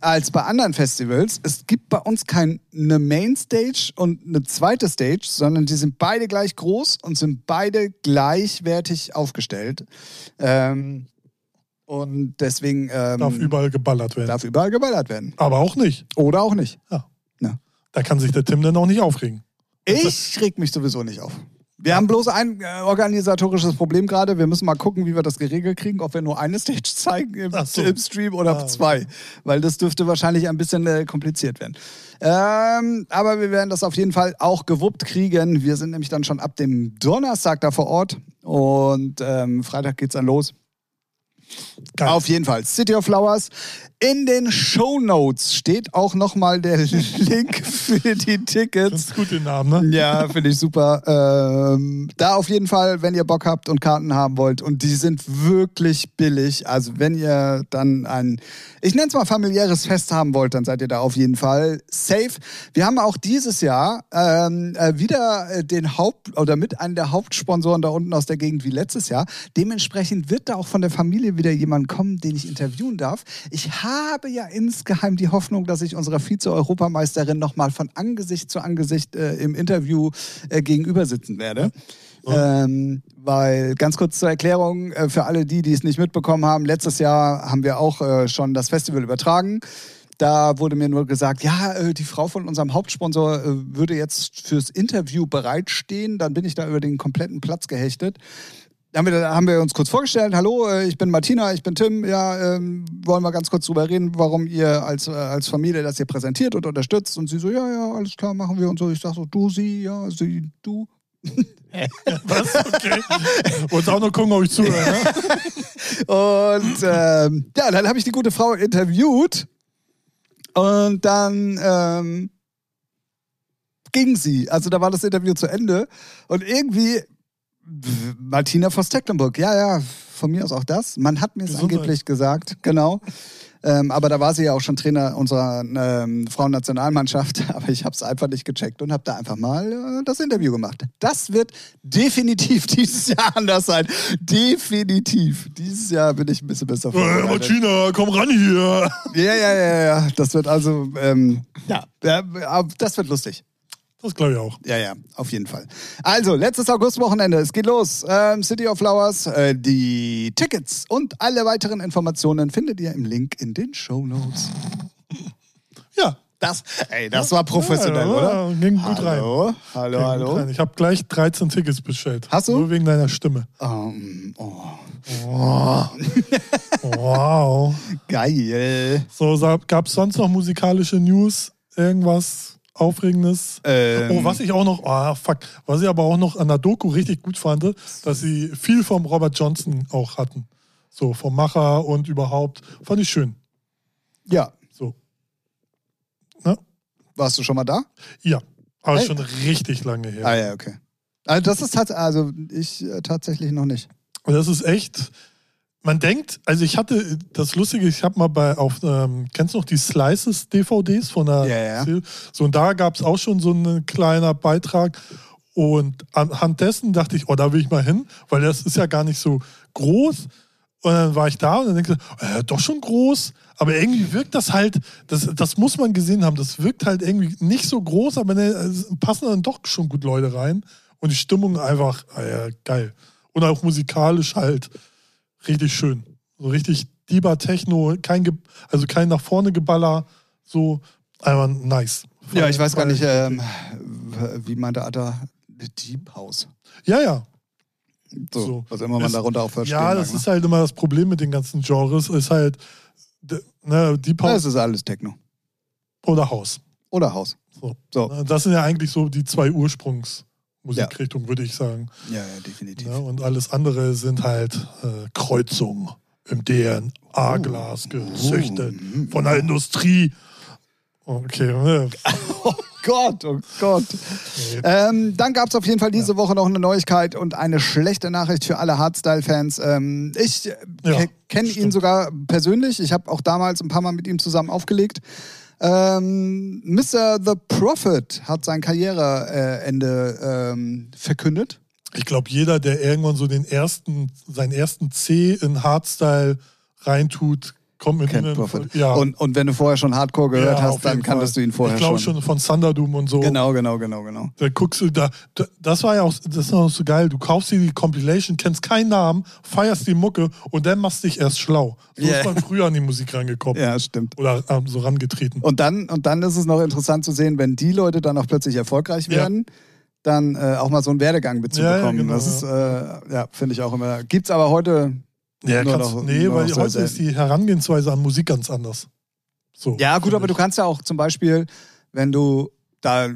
als bei anderen Festivals. Es gibt bei uns keine Mainstage und eine zweite Stage, sondern die sind beide gleich groß und sind beide gleichwertig aufgestellt. Ähm, und deswegen ähm, Darf überall geballert werden. darf überall geballert werden. Aber auch nicht. Oder auch nicht. Ja. Ja. Da kann sich der Tim dann auch nicht aufregen. Ich reg mich sowieso nicht auf. Wir haben bloß ein äh, organisatorisches Problem gerade. Wir müssen mal gucken, wie wir das geregelt kriegen, ob wir nur eine Stage zeigen im, so. im Stream oder Ah, zwei. Weil das dürfte wahrscheinlich ein bisschen äh, kompliziert werden. Ähm, aber wir werden das auf jeden Fall auch gewuppt kriegen. Wir sind nämlich dann schon ab dem Donnerstag da vor Ort. Und ähm, Freitag geht's dann los. Geil. Auf jeden Fall. City of Flowers. In den Show Notes steht auch nochmal der Link für die Tickets. Findest gut den Namen, ne? Ja, finde ich super. Ähm, da auf jeden Fall, wenn ihr Bock habt und Karten haben wollt. Und die sind wirklich billig. Also wenn ihr dann ein, ich nenne es mal familiäres Fest haben wollt, dann seid ihr da auf jeden Fall safe. Wir haben auch dieses Jahr ähm, äh, wieder äh, den Haupt- oder mit einem der Hauptsponsoren da unten aus der Gegend wie letztes Jahr. Dementsprechend wird da auch von der Familie wieder jemand kommen, den ich interviewen darf. Ich habe ja insgeheim die Hoffnung, dass ich unserer Vize-Europameisterin nochmal von Angesicht zu Angesicht äh, im Interview äh, gegenüber sitzen werde. Ähm, weil ganz kurz zur Erklärung äh, für alle die, die es nicht mitbekommen haben, letztes Jahr haben wir auch äh, schon das Festival übertragen. Da wurde mir nur gesagt, ja, äh, die Frau von unserem Hauptsponsor äh, würde jetzt fürs Interview bereitstehen. Dann bin ich da über den kompletten Platz gehechtet. Da haben wir, haben wir uns kurz vorgestellt. Hallo, äh, ich bin Martina, ich bin Tim. Ja, ähm, wollen wir ganz kurz drüber reden, warum ihr als, äh, als Familie das hier präsentiert und unterstützt. Und sie so, ja, ja, alles klar, machen wir und so. Ich sag so, du, sie, ja, sie, du. Was? Okay. Wolltest auch noch gucken, ob ich zuhöre, ne? Und ähm, ja, dann habe ich die gute Frau interviewt und dann ähm, ging sie. Also da war das Interview zu Ende und irgendwie Martina vos Tecklenburg, ja, ja, von mir aus auch das. Man hat mir es angeblich gesagt, genau. Ähm, aber da war sie ja auch schon Trainer unserer ähm, Frauennationalmannschaft. Aber ich habe es einfach nicht gecheckt und habe da einfach mal äh, das Interview gemacht. Das wird definitiv dieses Jahr anders sein. Definitiv. Dieses Jahr bin ich ein bisschen besser Äh. Martina, komm ran hier. Ja, ja, ja, ja. Das wird also, ähm, ja, ja, das wird lustig. Das glaube ich auch. Ja, ja, auf jeden Fall. Also, letztes Augustwochenende, es geht los. Ähm, City of Flowers, äh, die Tickets und alle weiteren Informationen findet ihr im Link in den Show Notes. Ja. Das, ey, das war professionell, ja, oder? ja, Ging gut rein. Hallo, hallo, Ging hallo. rein. Ich habe gleich 13 Tickets bestellt. Hast du? Nur wegen deiner Stimme. Ähm, oh, Oh. wow. geil. So, gab es sonst noch musikalische News? Irgendwas Aufregendes? Ähm, Oh, was ich auch noch, ah, fuck, was ich aber auch noch an der Doku richtig gut fand, dass sie viel vom Robert Johnson auch hatten. So, vom Macher und überhaupt. Fand ich schön. Ja, So, warst du schon mal da? ja. Aber Hey. schon richtig lange her. Ah ja, okay. Also das ist also ich äh, tatsächlich noch nicht. Und das ist echt. Man denkt, also ich hatte das Lustige, ich habe mal bei auf, ähm, kennst du noch die Slices DVDs von der Ja, ja. so und da gab es auch schon so einen kleiner Beitrag und anhand dessen dachte ich, oh, da will ich mal hin, weil das ist ja gar nicht so groß. Und dann war ich da und dann denkst du, äh, doch schon groß, aber irgendwie wirkt das halt, das, das muss man gesehen haben, das wirkt halt irgendwie nicht so groß, aber ne, passen dann doch schon gut Leute rein und die Stimmung einfach, ja, geil. Und auch musikalisch halt richtig schön. So richtig Diba Techno, kein, Ge also kein nach vorne Geballer, so einfach nice. Ja, ich weiß gar nicht, ähm, wie meinte Atta Deep House. Ja, ja. So, So. was immer man Ist- darunter auch verstehen Ja, mag, das ne? ist halt immer das Problem mit den ganzen Genres, ist halt ne, Deep House es ist alles Techno. oder House. Oder Haus. So. So. Das sind ja eigentlich so die zwei Ursprungsmusikrichtungen, würde ich sagen. Ja, ja, definitiv. Ja, und alles andere sind halt äh, Kreuzungen im DNA-Glas gezüchtet Mhm. von der Industrie. Okay, ne, Oh Gott, oh Gott. Ähm, dann gab es auf jeden Fall diese Woche noch eine Neuigkeit und eine schlechte Nachricht für alle Hardstyle-Fans. Ähm, ich äh, Ja, ke- kenne ihn sogar persönlich. Ich habe auch damals ein paar Mal mit ihm zusammen aufgelegt. Ähm, Mr. The Prophet hat sein Karriereende ähm, verkündet. ich glaube, jeder, der irgendwann so den ersten, seinen ersten C in Hardstyle reintut, mit Kennt ihnen. Prophet. Ja, Und, und wenn du vorher schon Hardcore gehört Ja, hast, dann kanntest Fall. du ihn vorher Ich glaube schon. schon von Thunderdoom und so. Genau, genau, genau, genau. Da guckst du, da, da, das war ja auch, das ist auch so geil. Du kaufst dir die Compilation, kennst keinen Namen, feierst die Mucke und dann machst dich erst schlau. So Ja. ist man früher an die Musik rangekommen. Ja, stimmt. Oder ähm, so rangetreten. Und dann, und dann ist es noch interessant zu sehen, wenn die Leute dann auch plötzlich erfolgreich Ja. werden, dann äh, auch mal so einen Werdegang mitzubekommen. Ja, ja, genau, das ist, äh, ja, finde ich auch immer. Gibt's aber heute. Ja, nur kannst, noch- nee, nur weil heute ist die Herangehensweise an Musik ganz anders. So, Ja, gut, aber du ich. kannst ja auch zum Beispiel, wenn du da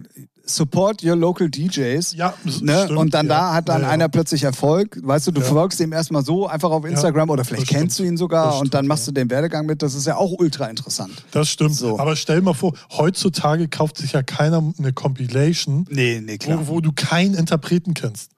support your local DJs. Ja, Ne? stimmt, und dann ja. da hat dann ja, ja. einer plötzlich Erfolg. Weißt du, du Ja. folgst ihm erstmal so einfach auf Instagram oder vielleicht das kennst stimmt. du ihn sogar Das und dann stimmt, machst du den Werdegang mit. Das ist ja auch ultra interessant. Das stimmt. So. Aber stell mal vor, heutzutage kauft sich ja keiner eine Compilation, Nee, nee, wo, wo du keinen Interpreten kennst.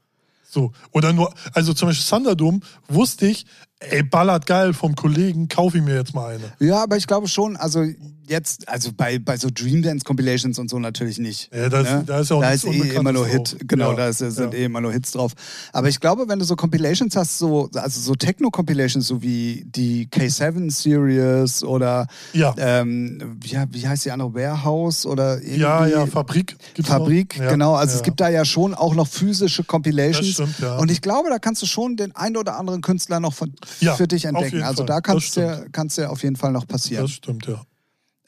So. Oder nur, also zum Beispiel Thunderdome wusste ich, ey, ballert geil vom Kollegen, kauf ich mir jetzt mal eine. Ja, aber ich glaube schon, also jetzt, also bei, bei so Dream Dance Compilations und so natürlich nicht. Ja, da ist- ne? da ist ja auch da ist eh immer nur drauf. Hit, genau, Ja, da ist, sind ja. eh immer nur Hits drauf. Aber ich glaube, wenn du so Compilations hast, so, also so Techno-Compilations, so wie die K7-Series oder Ja. ähm, wie, wie heißt die andere, Warehouse oder irgendwie Ja, ja, Fabrik. Fabrik, noch? Genau. Also es gibt da ja schon auch noch physische Compilations. Das stimmt. Und ich glaube, da kannst du schon den einen oder anderen Künstler noch von, Ja, für dich entdecken. Also da Das kannst du stimmt. kannst dir auf jeden Fall noch passieren. Das stimmt, ja.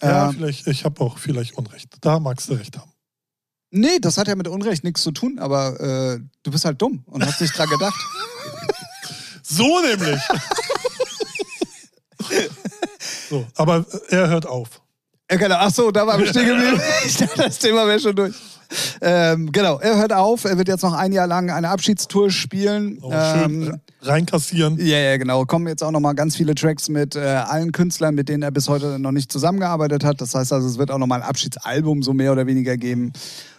Ja, Ähm, vielleicht, ich habe auch vielleicht Unrecht. Da magst du recht haben. Nee, das hat ja mit Unrecht nichts zu tun, aber äh, du bist halt dumm und hast nicht dran gedacht. So nämlich. so, aber er hört auf. Äh, genau, ach so, da war wir stehen geblieben. Ich dachte, das Thema wäre schon durch. Ähm, genau, er hört auf. Er wird jetzt noch ein Jahr lang eine Abschiedstour spielen. Oh, schön Ähm, äh, reinkassieren. Ja, ja, genau. Kommen jetzt auch noch mal ganz viele Tracks mit äh, allen Künstlern, mit denen er bis heute noch nicht zusammengearbeitet hat. Das heißt also, es wird auch noch mal ein Abschiedsalbum so mehr oder weniger geben.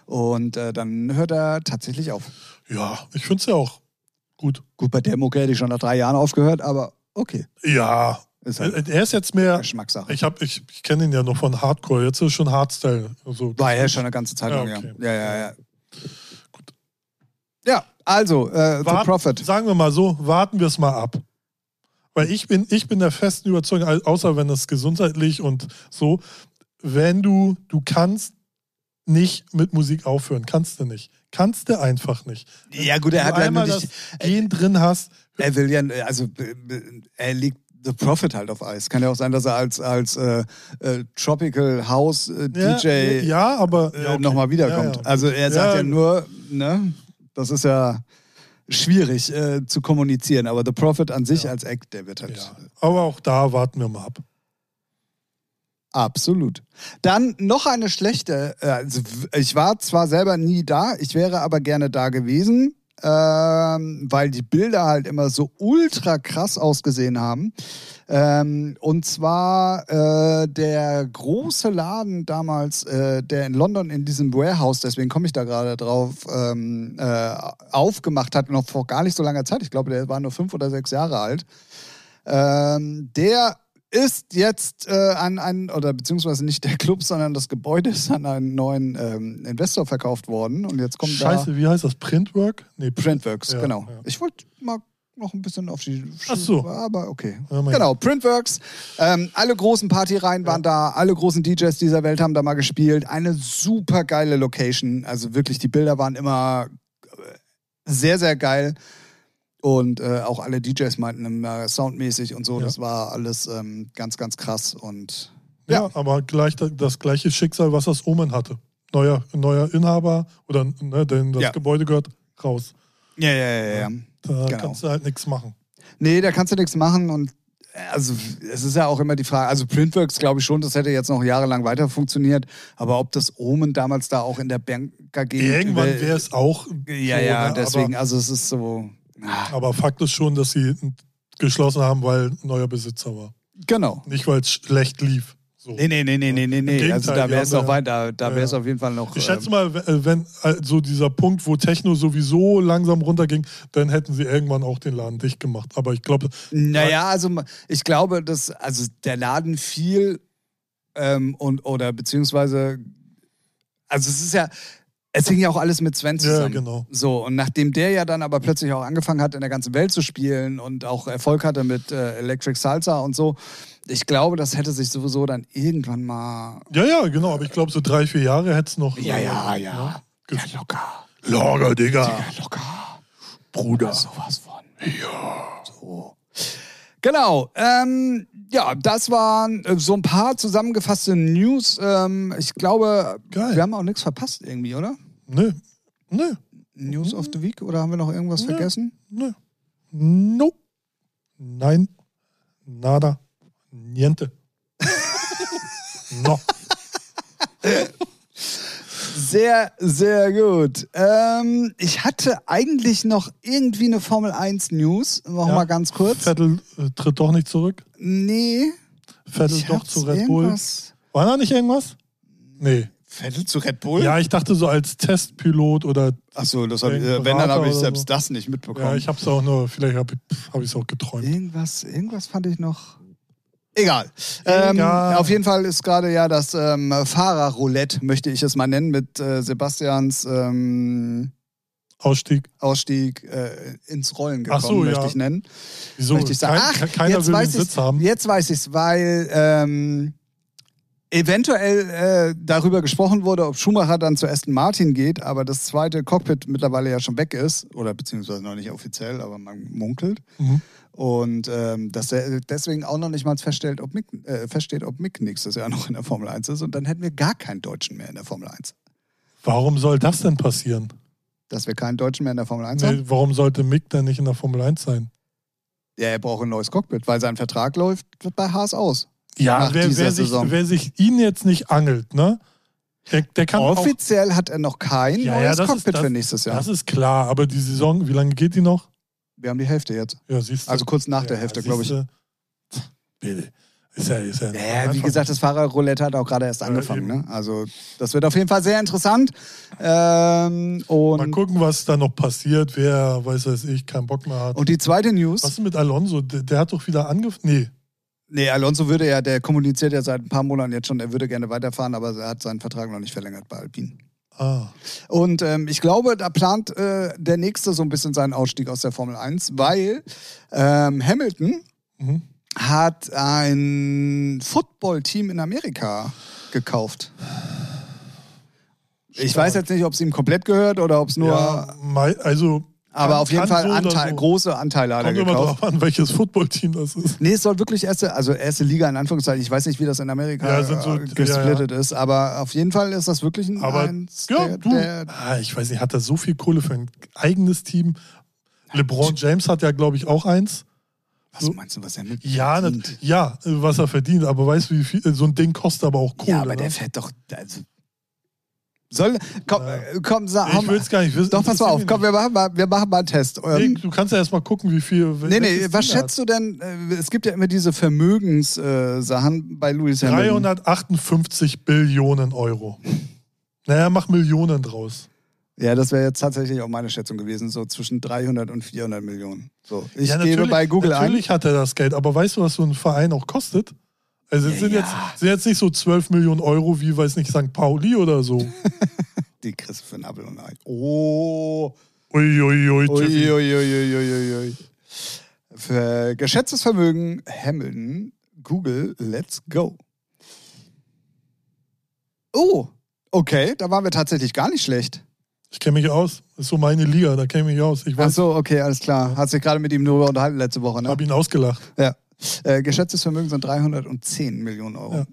Und äh, dann hört er tatsächlich auf. Ja, ich finde es ja auch gut. Gut, bei der Mucke hätte ich schon nach drei Jahren aufgehört, aber okay. Ja, Ist halt Er er ist jetzt mehr. Geschmackssache. Ich, hab- ich, ich kenne ihn ja noch von Hardcore, jetzt ist es schon Hardstyle. Also, War ja schon eine ganze Zeit Ja, lang, okay. ja. Ja, ja, ja. Ja, also, äh, The Wart- Prophet. Sagen wir mal so, warten wir es mal ab. Weil ich bin, ich bin der festen Überzeugung, au- außer wenn es gesundheitlich und so, wenn du, du kannst nicht mit Musik aufhören, kannst du nicht. Kannst du einfach nicht. Ja, gut, er hat ja nur das nicht, Gen drin hast, er will ja, also, äh, er legt The Prophet halt auf Eis. Kann ja auch sein, dass er als, als äh, äh, Tropical House äh, ja, DJ ja, aber äh, ja, okay. nochmal wiederkommt. Ja, ja. Also er sagt ja, Ja. nur, ne, das ist ja schwierig äh, zu kommunizieren, aber The Prophet an sich als Act, der wird halt Ja. Aber auch da warten wir mal ab. Absolut. Dann noch eine schlechte. äh, Also ich war zwar selber nie da, ich wäre aber gerne da gewesen, ähm, weil die Bilder halt immer so ultra krass ausgesehen haben. Ähm, und zwar äh, der große Laden damals, äh, der in London in diesem Warehouse, deswegen komme ich da gerade drauf, ähm, äh, aufgemacht hat, noch vor gar nicht so langer Zeit. Ich glaube, der war nur fünf oder sechs Jahre alt. Ähm, der ist jetzt äh, an einen, oder beziehungsweise nicht der Club, sondern das Gebäude ist an einen neuen ähm, Investor verkauft worden. Und jetzt kommt Scheiße, wie heißt das? Printwork? Nee, da Printworks, Ja, genau. ja. Ich wollte mal noch ein bisschen auf die Ach so. aber okay. Ja, Genau, Printworks. Ähm, alle großen Partyreihen waren da, alle großen DJs dieser Welt haben da mal gespielt. Eine super geile Location. Also wirklich, die Bilder waren immer äh, sehr, sehr geil. Und äh, auch alle DJs meinten immer soundmäßig und so, Ja. das war alles ähm, ganz, ganz krass. Und Ja, aber gleich da- das gleiche Schicksal, was das Omen hatte. Neuer, neuer Inhaber oder ne, denn das Ja. Gebäude gehört raus. ja, ja, ja, ja. Da Genau. kannst du halt nichts machen. Nee, da kannst du nichts machen und also es ist ja auch immer die Frage, also Printworks glaube ich schon, das hätte jetzt noch jahrelang weiter funktioniert, aber ob das Omen damals da auch in der Banker geht. Irgendwann wäre es auch. Ja, so, ja, ne? deswegen, also es ist so. Ah, Aber, Fakt ist schon, dass sie geschlossen haben, weil ein neuer Besitzer war. Genau. Nicht, weil es schlecht lief. So. Nee, nee, nee, nee, nee, nee. Gegenteil, Also da wäre es ja- weiter, da Ja, wäre es ja. auf jeden Fall noch. Ich schätze ähm, mal, wenn wenn, äh, so dieser Punkt, wo Techno sowieso langsam runterging, dann hätten sie irgendwann auch den Laden dicht gemacht. Aber ich glaube, Naja, also ich glaube, dass also der Laden viel ähm, und oder beziehungsweise also es ist ja es hing ja auch alles mit Sven ja, zusammen. genau. So, und nachdem der ja dann aber plötzlich auch angefangen hat, in der ganzen Welt zu spielen und auch Erfolg hatte mit äh, Electric Salsa und so, ich glaube, das hätte sich sowieso dann irgendwann mal. Ja, ja, genau. Aber ich glaube, so drei, vier Jahre hätte es noch. Ja, ja, äh, ja. ne? Ge- Ja, locker. Lager, Digga. Ja, locker. Bruder. Sowas von. Ja. So. Genau. Ähm, ja, das waren äh, so ein paar zusammengefasste News. Ähm, ich glaube, Geil. wir haben auch nichts verpasst irgendwie, oder? Nö. Nö. News of the Week oder haben wir noch irgendwas Ja. vergessen? Nö. Nope. Nein. Nada. Niente. no. Sehr, sehr gut. Ähm, ich hatte eigentlich noch irgendwie eine Formel 1 News. Noch Ja. mal ganz kurz. Vettel äh, tritt doch nicht zurück. Nee. Vettel ich doch zu Red Bull. irgendwas- War da nicht irgendwas? Nee. Vettel zu Red Bull? Ja, ich dachte so als Testpilot oder. Achso, das hab ich, Irgendein äh, wenn, dann habe ich selbst so. das nicht mitbekommen. Ja, ich hab's auch nur, vielleicht habe hab ich es auch geträumt. Irgendwas, irgendwas fand ich noch. Egal. Egal. Ähm, auf jeden Fall ist gerade ja das ähm, Fahrerroulette, möchte ich es mal nennen, mit äh, Sebastians ähm, Ausstieg. Ausstieg äh, ins Rollen gekommen, Ach so, möchte ja. ich nennen. Wieso? möchte ich sagen. Kein, Ach, keiner jetzt will den weiß Sitz haben. Jetzt weiß ich es, weil ähm, eventuell äh, darüber gesprochen wurde, ob Schumacher dann zu Aston Martin geht, aber das zweite Cockpit mittlerweile ja schon weg ist, oder beziehungsweise noch nicht offiziell, aber man munkelt. Mhm. Und ähm, dass er deswegen auch noch nicht mal feststellt, ob Mick, äh, feststeht, ob Mick nächstes Jahr noch in der Formel 1 ist. Und dann hätten wir gar keinen Deutschen mehr in der Formel 1. Warum soll das denn passieren? Dass wir keinen Deutschen mehr in der Formel 1 Nee, haben? warum sollte Mick denn nicht in der Formel 1 sein? Ja, er braucht ein neues Cockpit, weil sein Vertrag läuft bei Haas aus. Ja, Nach wer, dieser wer, sich, Saison. wer sich ihn jetzt nicht angelt, ne? Der, der kann auch. Offiziell hat er noch kein Ja, neues ja, das ist- Cockpit das- für nächstes Jahr. Das ist klar, aber die Saison, wie lange geht die noch? wir haben die Hälfte jetzt. Ja, siehst du. Also kurz nach der Ja, Hälfte, glaube ich. Bitte. Ist ja, ist ja, Ja, wie gesagt, das Fahrerroulette hat auch gerade erst Ja, angefangen. eben. Ne? Also das wird auf jeden Fall sehr interessant. Ähm, Mal gucken, was da noch passiert, wer, weiß weiß ich, keinen Bock mehr hat. und die zweite News. Was ist mit Alonso? Der, der hat doch wieder angefangen. Nee. Nee, Alonso würde ja, der kommuniziert ja seit ein paar Monaten jetzt schon, er würde gerne weiterfahren, aber er hat seinen Vertrag noch nicht verlängert bei Alpine. Ah. Und ähm, ich glaube, da plant äh, der Nächste so ein bisschen seinen Ausstieg aus der Formel 1, weil ähm, Hamilton Mhm. hat ein Football-Team in Amerika gekauft. Ich Stark. weiß jetzt nicht, ob es ihm komplett gehört oder ob es nur. Ja, also. Aber auf jeden Fall Anteil, so. große Anteile hat er Kommt immer gekauft. drauf an, welches Footballteam das ist. Nee, es soll wirklich erste, also erste Liga in Anführungszeichen. Ich weiß nicht, wie das in Amerika Ja, so- äh, gesplittet ist, aber auf jeden Fall ist das wirklich ein Aber eins ja, der, du, der, ah, ich weiß nicht, hat er so viel Kohle für ein eigenes Team? LeBron James hat ja, glaube ich, auch eins. Was meinst du, was er mit Ja, verdient? nat- ja, äh, was er verdient, aber weißt du, wie viel so ein Ding kostet aber auch Kohle. Ja, aber der ne? fährt doch. Also, soll. Komm, Ja. äh, komm, sag. Ich will es gar nicht wissen. Doch, pass mal auf, komm, wir machen mal, wir machen mal einen Test. nicht. Nee, Ähm, du kannst ja erst mal gucken, wie viel. nee, nee, was schätzt du denn? äh, Es gibt ja immer diese Vermögenssachen bei Lewis hat. Hamilton. 358 Billionen Euro. Naja, mach Millionen draus. Ja, das wäre jetzt tatsächlich auch meine Schätzung gewesen, so zwischen 300 und 400 Millionen. So, ich ja, gebe natürlich- bei Google ein. Natürlich hat er das Geld, aber weißt du, was so ein Verein auch kostet? Also es Ja, sind, ja. Jetzt, sind jetzt nicht so 12 Millionen Euro wie, weiß nicht, St. Pauli oder so. Die kriegst du für Apfel und ein Ei. Oh. Uiuiui, ui, ui. Für geschätztes Vermögen Hamilton, Google, let's go. Oh, okay, da waren wir tatsächlich gar nicht schlecht. Ich kenne mich aus. Das ist so meine Liga, da kenne ich mich aus. Ich Ach weiß, so, okay, alles klar. Hat sich gerade mit ihm darüber unterhalten letzte Woche, ne? habe ihn ausgelacht. Ja. Äh, geschätztes Vermögen sind 310 Millionen Euro. Ja.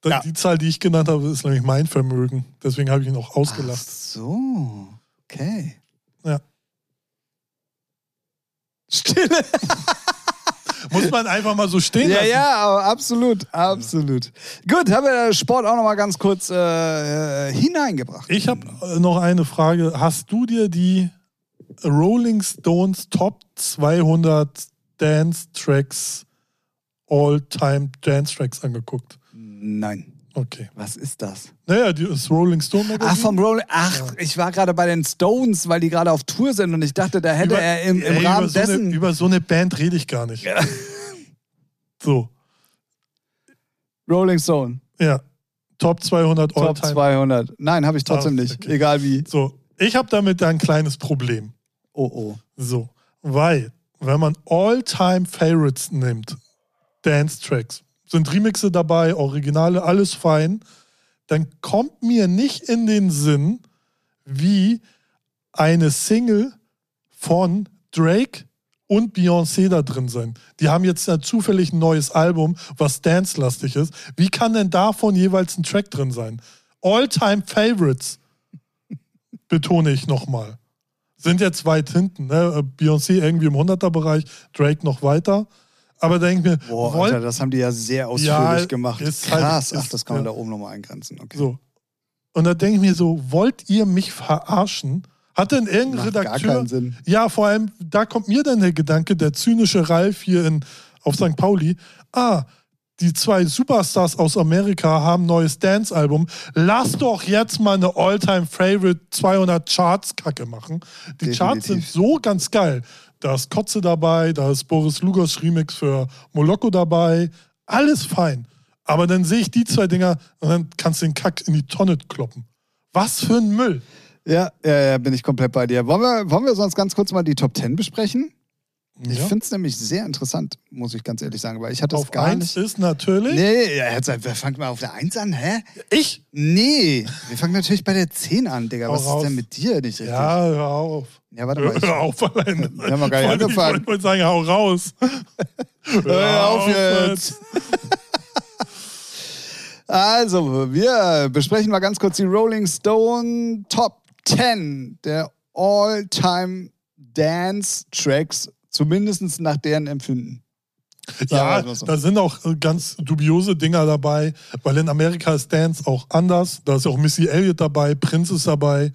Da- Ja. Die Zahl, die ich genannt habe, ist nämlich mein Vermögen. Deswegen habe ich ihn auch Ach ausgelacht. so, okay. Ja. Stille. Muss man einfach mal so stehen Ja, lassen. ja, aber absolut, absolut. Gut, haben wir Sport auch noch mal ganz kurz äh, äh, hineingebracht. Ich habe noch eine Frage. Hast du dir die Rolling Stones Top 200 Dance Tracks, All-Time Dance Tracks angeguckt? Nein. Okay. Was ist das? Naja, ist Rolling Stone Magazine. Ach, vom Rolling. Ach, Ja. ich war gerade bei den Stones, weil die gerade auf Tour sind und ich dachte, da hätte Über- er im, im ey, Rahmen über so, eine, dessen. über so eine Band rede ich gar nicht. So, Rolling Stone. ja. Top 200 Top All-Time. 200. Nein, habe ich trotzdem Ah, nicht. okay. Egal wie. So, ich habe damit ein kleines Problem. Oh, oh. So, weil, wenn man All-Time Favorites nimmt, Dance-Tracks, sind Remixe dabei, Originale, alles fein, dann kommt mir nicht in den Sinn, wie eine Single von Drake und Beyoncé da drin sein. Die haben jetzt zufällig ein neues Album, was dance-lastig ist. Wie kann denn davon jeweils ein Track drin sein? All-Time Favorites, betone ich nochmal sind jetzt weit hinten. Ne? Beyoncé irgendwie im 100er-Bereich, Drake noch weiter. Aber da denke ich mir, Boah, wollt- Alter, das haben die ja sehr ausführlich Ja, gemacht. ist halt- Krass. Ach, ist- das kann man ja. da oben nochmal eingrenzen. Okay. so. Und da denke ich mir so, wollt ihr mich verarschen? Hat denn irgendein Macht gar Redakteur. keinen Sinn. Ja, vor allem, da kommt mir dann der Gedanke, der zynische Ralf hier in, auf St. Pauli. Ah, die zwei Superstars aus Amerika haben ein neues Dance-Album. Lass doch jetzt mal eine All-Time-Favorite 200 Charts-Kacke machen. Die Charts sind Definitiv. so ganz geil. Da ist Kotze dabei, da ist Boris Lugos Remix für Moloko dabei. Alles fein. Aber dann sehe ich die zwei Dinger und dann kannst du den Kack in die Tonne kloppen. Was für ein Müll. Ja, ja, ja, bin ich komplett bei dir. Wollen wir, wollen wir sonst ganz kurz mal die Top 10 besprechen? Ich Ja. finde es nämlich sehr interessant, muss ich ganz ehrlich sagen, weil ich hatte es Auf gar eins nicht. ist natürlich. Nee, ja, jetzt, wir fangen mal auf der 1 an, hä? Ich? Nee, wir fangen natürlich bei der 10 an, Digga. Hau Was raus. ist denn mit dir nicht richtig? Ja, hör auf. Ja, warte mal. Ich, Hör auf alleine. Wir haben noch gar nicht Vor allem, angefangen. Ich wollte sagen, hau raus. Hör auf jetzt. Also, wir besprechen mal ganz kurz die Rolling Stone Top 10 der All-Time Dance Tracks, zumindest nach deren Empfinden. Ja, Sagen so. da sind auch äh, ganz dubiose Dinger dabei, weil in Amerika ist Dance auch anders. Da ist ja auch Missy Elliott dabei, Prince ist dabei.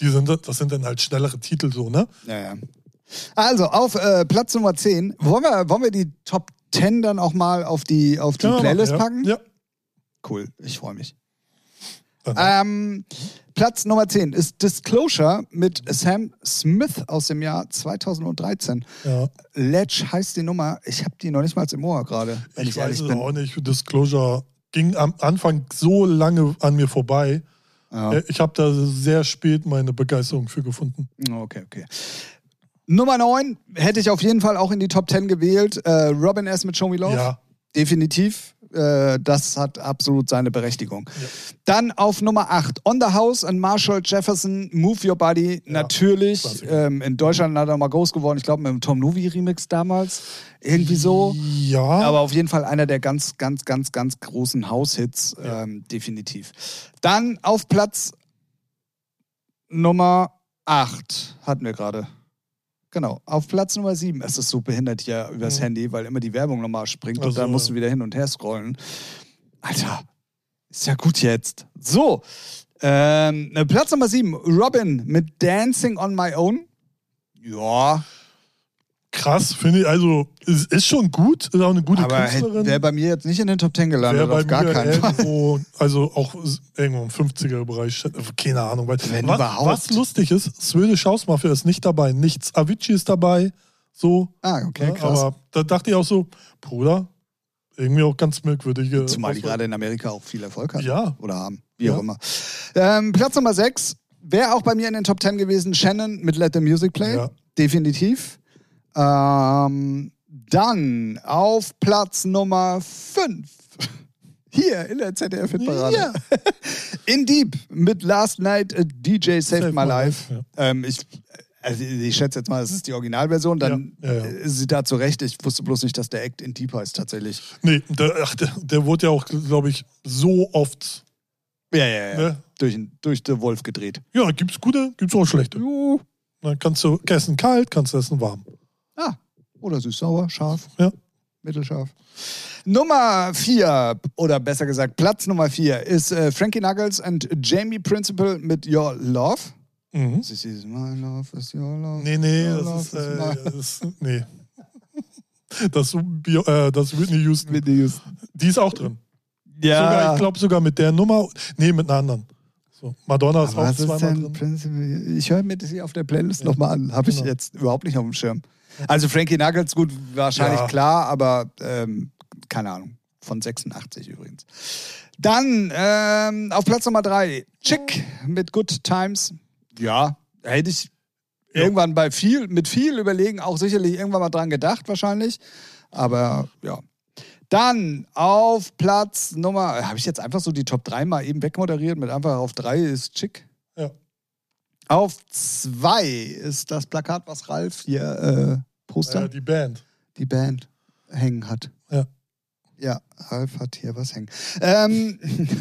Die sind, das sind dann halt schnellere Titel so, ne? Ja, ja. Also, auf äh, Platz Nummer 10. Wollen wir, wollen wir die Top 10 dann auch mal auf die, auf die wir Playlist machen, packen? ja? Ja. Cool, ich freue mich. Ähm, Platz Nummer 10 ist Disclosure mit Sam Smith aus dem Jahr 2013. Ja. Ledge heißt die Nummer. Ich habe die noch nicht mal im Ohr gerade, ich, Ich, weiß es bin. auch nicht. Disclosure ging am Anfang so lange an mir vorbei. Ja. Äh, Ich habe da sehr spät meine Begeisterung für gefunden. Okay, okay. Nummer 9 hätte ich auf jeden Fall auch in die Top 10 gewählt. Äh, Robin S. mit Show Me Love. Ja. Definitiv. Äh, das hat absolut seine Berechtigung. Dann auf Nummer 8 On the House und Marshall Jefferson, Move Your Body. Natürlich. Klassiker. Ähm, in Deutschland hat er mal groß geworden. Ich glaube, mit dem Tom Novi Remix damals. Irgendwie so. Ja. Aber auf jeden Fall einer der ganz, ganz, ganz, ganz großen House-Hits. Ähm, definitiv. Dann auf Platz Nummer 8 hatten wir gerade. Genau, auf Platz Nummer 7. Es ist so behindert hier übers Mhm. Handy, weil immer die Werbung nochmal springt und Also, dann musst du wieder hin und her scrollen. Alter, ist ja gut jetzt. So, ähm, Platz Nummer 7. Robin mit Dancing on My Own. Ja, Krass, finde ich. Also, es ist schon gut. Ist auch eine gute aber Künstlerin. wäre bei mir jetzt nicht in den Top 10 gelandet, auf gar keinen Fall. irgendwo, also auch irgendwo im 50er-Bereich, keine Ahnung. Weil, Wenn was, überhaupt. was lustig ist, Swedish House Mafia ist nicht dabei, nichts. Avicii ist dabei, so. Ah, okay, ne, krass. aber da dachte ich auch so, Bruder, irgendwie auch ganz merkwürdige. Zumal die gerade in Amerika auch viel Erfolg hat. Ja. Oder haben, wie Ja. auch immer. Ähm, Platz Nummer 6 wäre auch bei mir in den Top 10 gewesen. Shannon mit Let the Music Play. Ja. Definitiv. Ähm, dann auf Platz Nummer 5. Hier in der ZDF-Hitparade. Ja. In Deep mit Last Night a DJ Saved My Life. Life, Ähm, ich, also ich schätze jetzt mal, es ist die Originalversion. Dann Ja, ja, ja. ist sie da zurecht. Ich wusste bloß nicht, dass der Act in Deep heißt tatsächlich. Nee, der, ach, der, der wurde ja auch, glaube ich, so oft. Ja, ja, ja. Ne? Durch, durch den Wolf gedreht. Ja, gibt's gute, gibt's auch schlechte. Juhu. Dann kannst du essen kalt, kannst du essen warm. Oder süß-sauer, scharf, Ja. mittelscharf. Nummer vier, oder besser gesagt, Platz Nummer vier ist äh, Frankie Knuckles und Jamie Principal mit Your Love. Mhm. This is my love, is your love. Nee, nee, das ist, äh, das ist nee. Das, äh, das Whitney Houston. Whitney Houston. Die ist auch drin. Ja, Sogar, ich glaube sogar mit der Nummer. Nee, mit einer anderen. So, Madonna ist Aber auch ist zweimal denn drin. Principal? Ich höre mir das hier auf der Playlist Ja. nochmal an. Habe ich Genau. jetzt überhaupt nicht auf dem Schirm. Also Frankie Knuckles, gut, wahrscheinlich Ja. klar, aber ähm, keine Ahnung. Von 86 übrigens. Dann ähm, auf Platz Nummer 3, Chick mit Good Times. Ja, hätte ich Ja. irgendwann bei viel, mit viel Überlegen auch sicherlich irgendwann mal dran gedacht, wahrscheinlich. Aber ja. Dann auf Platz Nummer, habe ich jetzt einfach so die Top 3 mal eben wegmoderiert mit einfach auf 3 ist Chick. Auf 2 ist das Plakat, was Ralf hier äh, Poster, Ja, die Band. die Band hängen hat. Ja. Ja, Ralf hat hier was hängen. Ähm,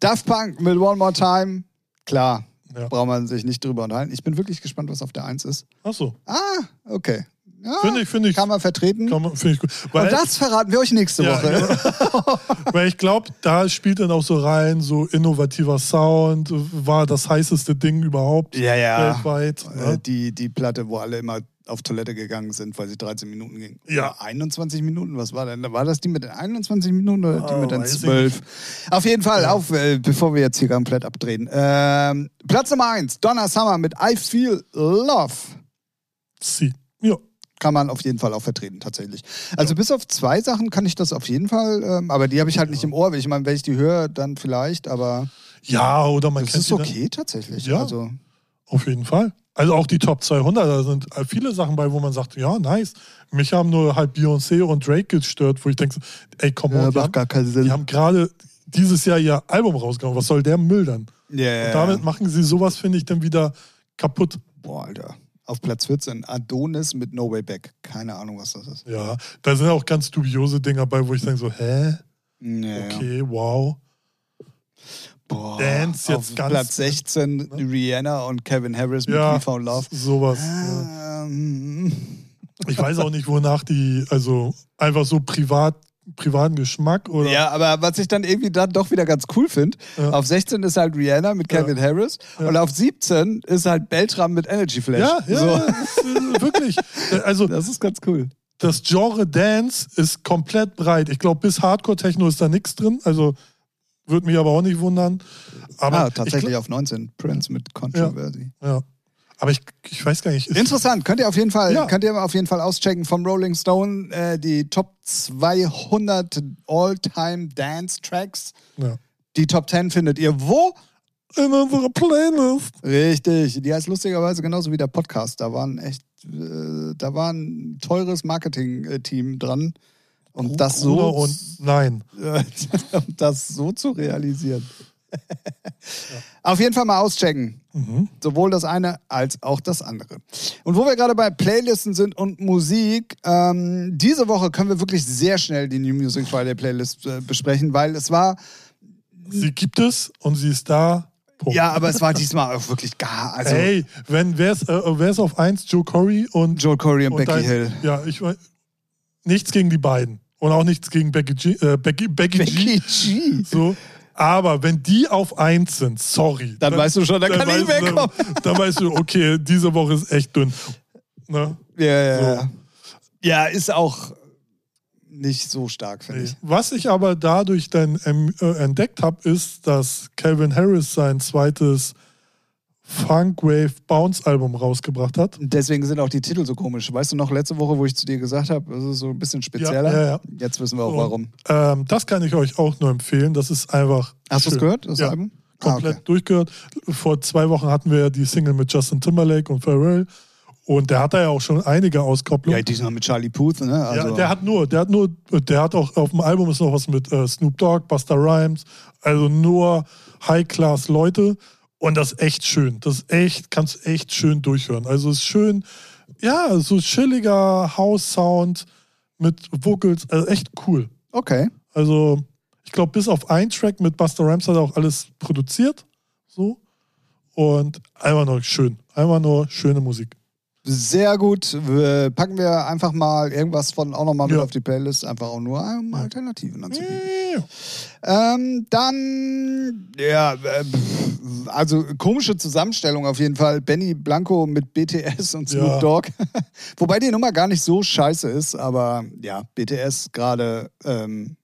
Daft Punk mit One More Time. Klar, Ja. braucht man sich nicht drüber unterhalten. Ich bin wirklich gespannt, was auf der 1 ist. Achso. Ah, okay. Ja, Finde ich, finde ich. kann man vertreten. Kann man, finde ich gut. Weil, Und das verraten wir euch nächste ja, Woche. genau. Weil ich glaube, da spielt dann auch so rein, so innovativer Sound, war das heißeste Ding überhaupt Ja, ja. weltweit. Äh, Ne? die, die Platte, wo alle immer auf Toilette gegangen sind, weil sie 13 Minuten ging. Ja. Oder 21 Minuten, was war denn? War das die mit den 21 Minuten oder die Oh, mit den weiß ich 12? Auf jeden Fall, auf, äh, bevor wir jetzt hier komplett abdrehen. Ähm, Platz Nummer 1, Donna Summer mit I Feel Love. Sie. Ja. Kann man auf jeden Fall auch vertreten, tatsächlich. Also bis auf zwei Sachen kann ich das auf jeden Fall, ähm, aber die habe ich halt nicht im Ohr. Ich meine, wenn ich die höre, dann vielleicht, aber ja, oder man das kennt ist die dann- okay tatsächlich. Ja. Also, Auf jeden Fall. Also auch die Top 200, da sind viele Sachen bei, wo man sagt, ja, nice. Mich haben nur halt Beyoncé und Drake gestört, wo ich denke, ey, komm ja, on, die macht haben, gar die haben gerade dieses Jahr ihr Album rausgehauen. Was soll der Müll dann? Ja, ja, Und damit ja. machen sie sowas, finde ich, dann wieder kaputt. Boah, Alter. Auf Platz 14, Adonis mit No Way Back. Keine Ahnung, was das ist. Ja, da sind auch ganz dubiose Dinger bei, wo ich denke so, hä? Ja, Okay, wow. Boah, Dance auf jetzt ganz- Platz 16, Rihanna und Kevin Harris mit Ja, We Found Love. sowas. Ja. Ähm, Ich weiß auch nicht, wonach die, also einfach so privat, privaten Geschmack oder. ja, aber was ich dann irgendwie dann doch wieder ganz cool finde, Ja. auf 16 ist halt Rihanna mit Ja. Kevin Harris Ja. und auf 17 ist halt Beltram mit Energy Flash. Ja, ja, So. ja, ist, äh, wirklich. Also Das ist ganz cool. das Genre Dance ist komplett breit. Ich glaube, bis Hardcore-Techno ist da nichts drin. Also Würde mich aber auch nicht wundern. Aber ah, ich tatsächlich gl- auf 19. Prince mit Controversy. Ja. Aber ich, ich weiß gar nicht. Interessant, könnt ihr auf jeden Fall, Ja. könnt ihr auf jeden Fall auschecken vom Rolling Stone äh, die Top 200 All-Time Dance Tracks. ja. Die Top 10 findet ihr wo? In unserer Playlist. Richtig, die heißt lustigerweise genauso wie der Podcast. Da waren echt, äh, da war ein teures Marketing-Team dran, um das so, und nein. um das so zu realisieren. Auf jeden Fall mal auschecken. Mhm. Sowohl das eine als auch das andere. Und wo wir gerade bei Playlisten sind und Musik, ähm, diese Woche können wir wirklich sehr schnell die New Music Friday Playlist äh, besprechen, weil es war, Sie gibt es und sie ist da. Punkt. ja, aber es war diesmal auch wirklich gar, also Hey, wenn wer ist, äh, wer ist auf 1? Joe Corey und, Joel Corey und, und Becky dein- Hill. Ja, ich. Nichts gegen die beiden. Und auch nichts gegen Becky G. Äh, Becky, Becky, Becky G. G. So. Aber wenn die auf 1 sind, sorry. Dann weißt du schon, da kann ich wegkommen. Dann, dann weißt du, okay, diese Woche ist echt dünn. Ne? Ja, ja, So. ja. ja, ist auch nicht so stark, finde Nee. ich. Was ich aber dadurch dann äh, entdeckt habe, ist, dass Calvin Harris sein zweites Funk Wave Bounce Album rausgebracht hat. Deswegen sind auch die Titel so komisch. Weißt du noch, letzte Woche, wo ich zu dir gesagt habe, es ist so ein bisschen spezieller? Ja, ja, ja. Jetzt wissen wir auch Und, warum. Ähm, das kann ich euch auch nur empfehlen. Das ist einfach. Hast du es gehört, das ja, Album? Komplett Ah, okay. durchgehört. Vor zwei Wochen hatten wir ja die Single mit Justin Timberlake und Pharrell. Und der hat da ja auch schon einige Auskopplungen. Ja, diesmal mit Charlie Puth, ne? Also, ja, der hat nur, der hat nur, der hat auch auf dem Album ist noch was mit äh, Snoop Dogg, Busta Rhymes, also nur High-Class-Leute und das ist echt schön. Das ist echt, kannst echt schön durchhören. Also es ist schön, ja, so chilliger House-Sound mit Vocals, also echt cool. Okay. Also ich glaube, bis auf ein Track mit Busta Rhymes hat er auch alles produziert, so und einfach nur schön, einfach nur schöne Musik. Sehr gut. Wir packen wir einfach mal irgendwas von auch nochmal mit Ja. auf die Playlist, einfach auch nur um Alternativen anzubieten. Ja. Ähm, dann, ja, äh, also komische Zusammenstellung auf jeden Fall. Benny Blanco mit BTS und Snoop Ja. Dogg. Wobei die Nummer gar nicht so scheiße ist, aber ja, BTS gerade. Ähm,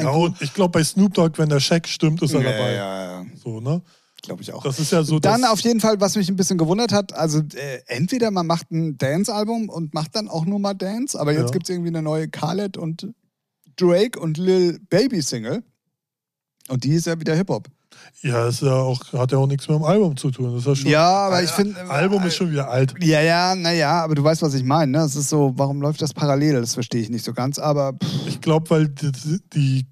Ja, und ich glaube, bei Snoop Dogg, wenn der Scheck stimmt, ist er ja, dabei. ja, ja, So, ne? Glaube ich auch. Das ist ja so. Dann auf jeden Fall, was mich ein bisschen gewundert hat, also äh, entweder man macht ein Dance-Album und macht dann auch nur mal Dance, aber jetzt Ja. gibt es irgendwie eine neue Khaled und Drake und Lil Baby Single. Und die ist ja wieder Hip-Hop. Ja, ist ja auch, hat ja auch nichts mit dem Album zu tun. Das ist ja schon. Ja, aber ich finde. Album ist schon wieder alt. Ja, ja, naja, aber du weißt, was ich meine. Ne? Es ist so, warum läuft das parallel? Das verstehe ich nicht so ganz. Aber pff, Ich glaube, weil die, die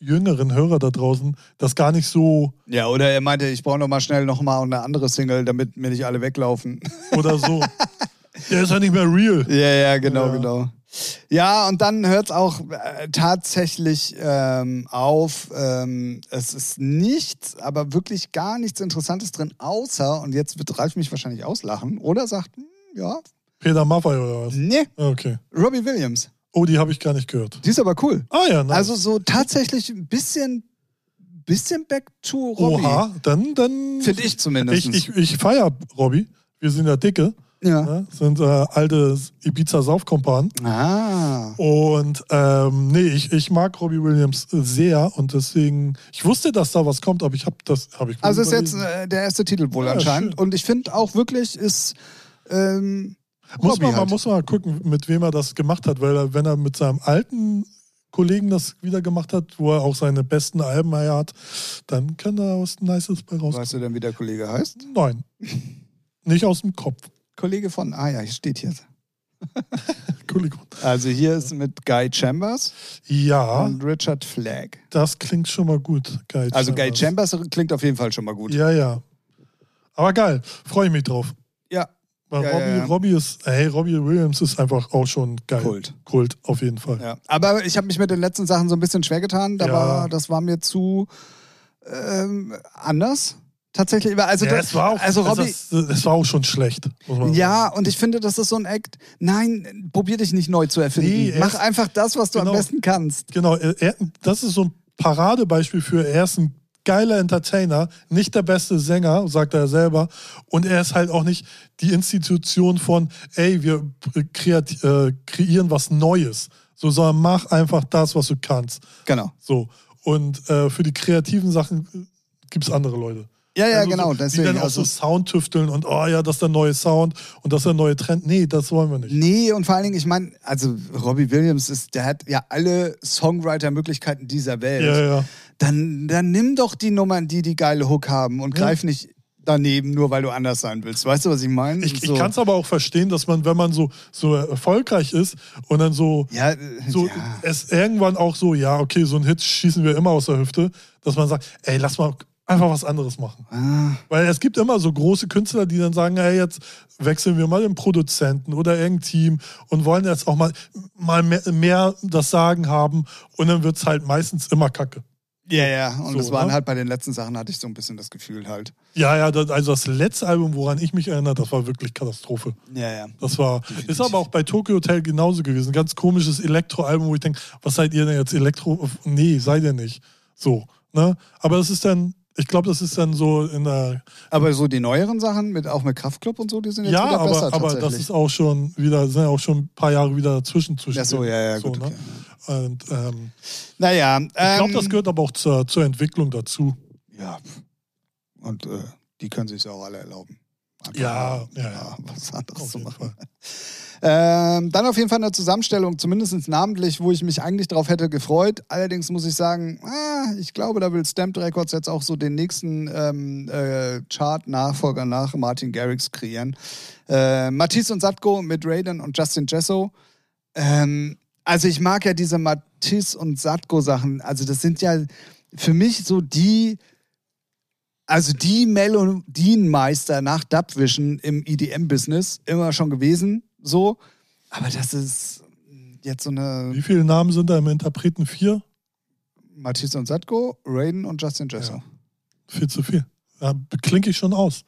jüngeren Hörer da draußen das gar nicht so ja, oder er meinte, ich brauche noch mal schnell noch mal eine andere Single, damit mir nicht alle weglaufen. oder so. Der ist ja nicht mehr real. Ja, ja, genau, Ja. genau. Ja, und dann hört es auch äh, tatsächlich ähm, auf. Ähm, es ist nichts, aber wirklich gar nichts Interessantes drin, außer, und jetzt wird Ralf mich wahrscheinlich auslachen, oder sagt, hm, ja, Peter Maffay oder was? nee, Okay. Robbie Williams. Oh, die habe ich gar nicht gehört. Die ist aber cool. Ah ja, nice. Also so tatsächlich ein bisschen, bisschen back to Robbie. Oha, dann, dann. Finde ich zumindest. Ich, ich, ich feiere Robby. Wir sind ja dicke. ja. Ne? Sind äh, alte Ibiza-Saufkompanen. Ah. Und ähm, nee, ich, ich mag Robbie Williams sehr und deswegen, ich wusste, dass da was kommt, aber ich habe das, habe ich Also ist jetzt äh, der erste Titel wohl Ja, anscheinend. schön. Und ich finde auch wirklich ist ähm, muss man, man halt. muss mal gucken, mit wem er das gemacht hat, weil er, wenn er mit seinem alten Kollegen das wieder gemacht hat, wo er auch seine besten Alben hat, dann kann da was Nices bei rauskommen. Weißt du denn, wie der Kollege heißt? Nein. Nicht aus dem Kopf. Kollege von, ah ja, steht hier. Kollege. Also hier ist mit Guy Chambers Ja, und Richard Flagg. das klingt schon mal gut. Guy Also Guy Chambers klingt auf jeden Fall schon mal gut. Ja, ja. Aber geil, freue ich mich drauf. Weil Ja, Robbie, ja. Robbie ist, hey, Robbie Williams ist einfach auch schon geil. Kult. Kult, auf jeden Fall. ja. Aber ich habe mich mit den letzten Sachen so ein bisschen schwer getan. Da war, das war mir zu ähm, anders. Tatsächlich. Also, Ja, das, war auch, also Robbie. es, es war auch schon schlecht. Ja, und ich finde, das ist so ein Act. Nein, probier dich nicht neu zu erfinden. Nee, Mach einfach das, was du genau. am besten kannst. Genau, er- das ist so ein Paradebeispiel für, er ist ein geiler Entertainer, nicht der beste Sänger, sagt er selber. Und er ist halt auch nicht die Institution von, ey, wir kreat, äh, kreieren was Neues. So, sondern mach einfach das, was du kannst. Genau. So. Und äh, für die kreativen Sachen gibt es andere Leute. Ja, ja, Also genau. So, die deswegen, dann auch also, so Sound tüfteln und oh ja, das ist der neue Sound und das ist der neue Trend. Nee, das wollen wir nicht. Nee, und vor allen Dingen, ich meine, also Robbie Williams ist, der hat ja alle Songwriter-Möglichkeiten dieser Welt. Ja, ja. Dann, dann nimm doch die Nummern, die die geile Hook haben und Ja. greif nicht daneben, nur weil du anders sein willst. Weißt du, was ich meine? Ich, So. ich kann es aber auch verstehen, dass man, wenn man so, so erfolgreich ist und dann so, Ja, äh, so ja. es irgendwann auch so, ja, okay, so ein Hit schießen wir immer aus der Hüfte, dass man sagt, ey, lass mal einfach was anderes machen. Ah, Weil es gibt immer so große Künstler, die dann sagen, hey, jetzt wechseln wir mal den Produzenten oder irgendein Team und wollen jetzt auch mal, mal mehr, mehr das Sagen haben und dann wird es halt meistens immer kacke. Ja, ja. Und So, das waren ne? halt bei den letzten Sachen, hatte ich so ein bisschen das Gefühl halt. Ja, ja, das, also das letzte Album, woran ich mich erinnere, das war wirklich Katastrophe. Ja, ja. Das war, ist aber auch bei Tokyo Hotel genauso gewesen. Ganz komisches Elektroalbum, wo ich denke, was seid ihr denn jetzt Elektro? Nee, seid ihr nicht. So, ne? Aber das ist dann, ich glaube, das ist dann so in der, Aber so die neueren Sachen, mit, auch mit Kraftclub und so, die sind jetzt ja, wieder besser aber, aber das ist auch schon wieder, sind ja auch schon ein paar Jahre wieder dazwischen. zwischen Ach so, ja, ja, so, gut. ne? okay. Und ähm, Naja, ich glaube, ähm, das gehört aber auch zur, zur Entwicklung dazu. Ja. Und äh, die können sich auch alle erlauben. Einfach Ja, ja, ja. was anderes zu machen. Fall. Ähm, dann auf jeden Fall eine Zusammenstellung, zumindest namentlich, wo ich mich eigentlich drauf hätte gefreut. Allerdings muss ich sagen, ah, ich glaube, da will Stamped Records jetzt auch so den nächsten ähm, äh, Chart-Nachfolger nach Martin Garrix kreieren. Äh, Matisse und Satko mit Raiden und Justin Jesso. Ähm, also ich mag ja diese Matisse und Satko-Sachen. Also das sind ja für mich so die also die Melodienmeister nach Dubvision im EDM-Business immer schon gewesen, so. Aber das ist jetzt so eine Wie viele Namen sind da im Interpreten? Vier? Matisse und Satko, Raiden und Justin Jesso. Ja. Viel zu viel. Da klinke ich schon aus.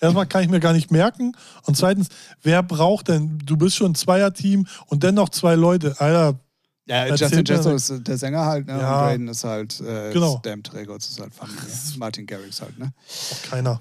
Erstmal kann ich mir gar nicht merken. Und zweitens, wer braucht denn, du bist schon ein Zweierteam und dennoch zwei Leute. Alter, Ja, Justin Jesso ist der Sänger halt, ne? Ja. Und Raiden ist halt äh, Genau. Stamped Records, ist halt Familie. Martin Garrix halt, ne? auch keiner.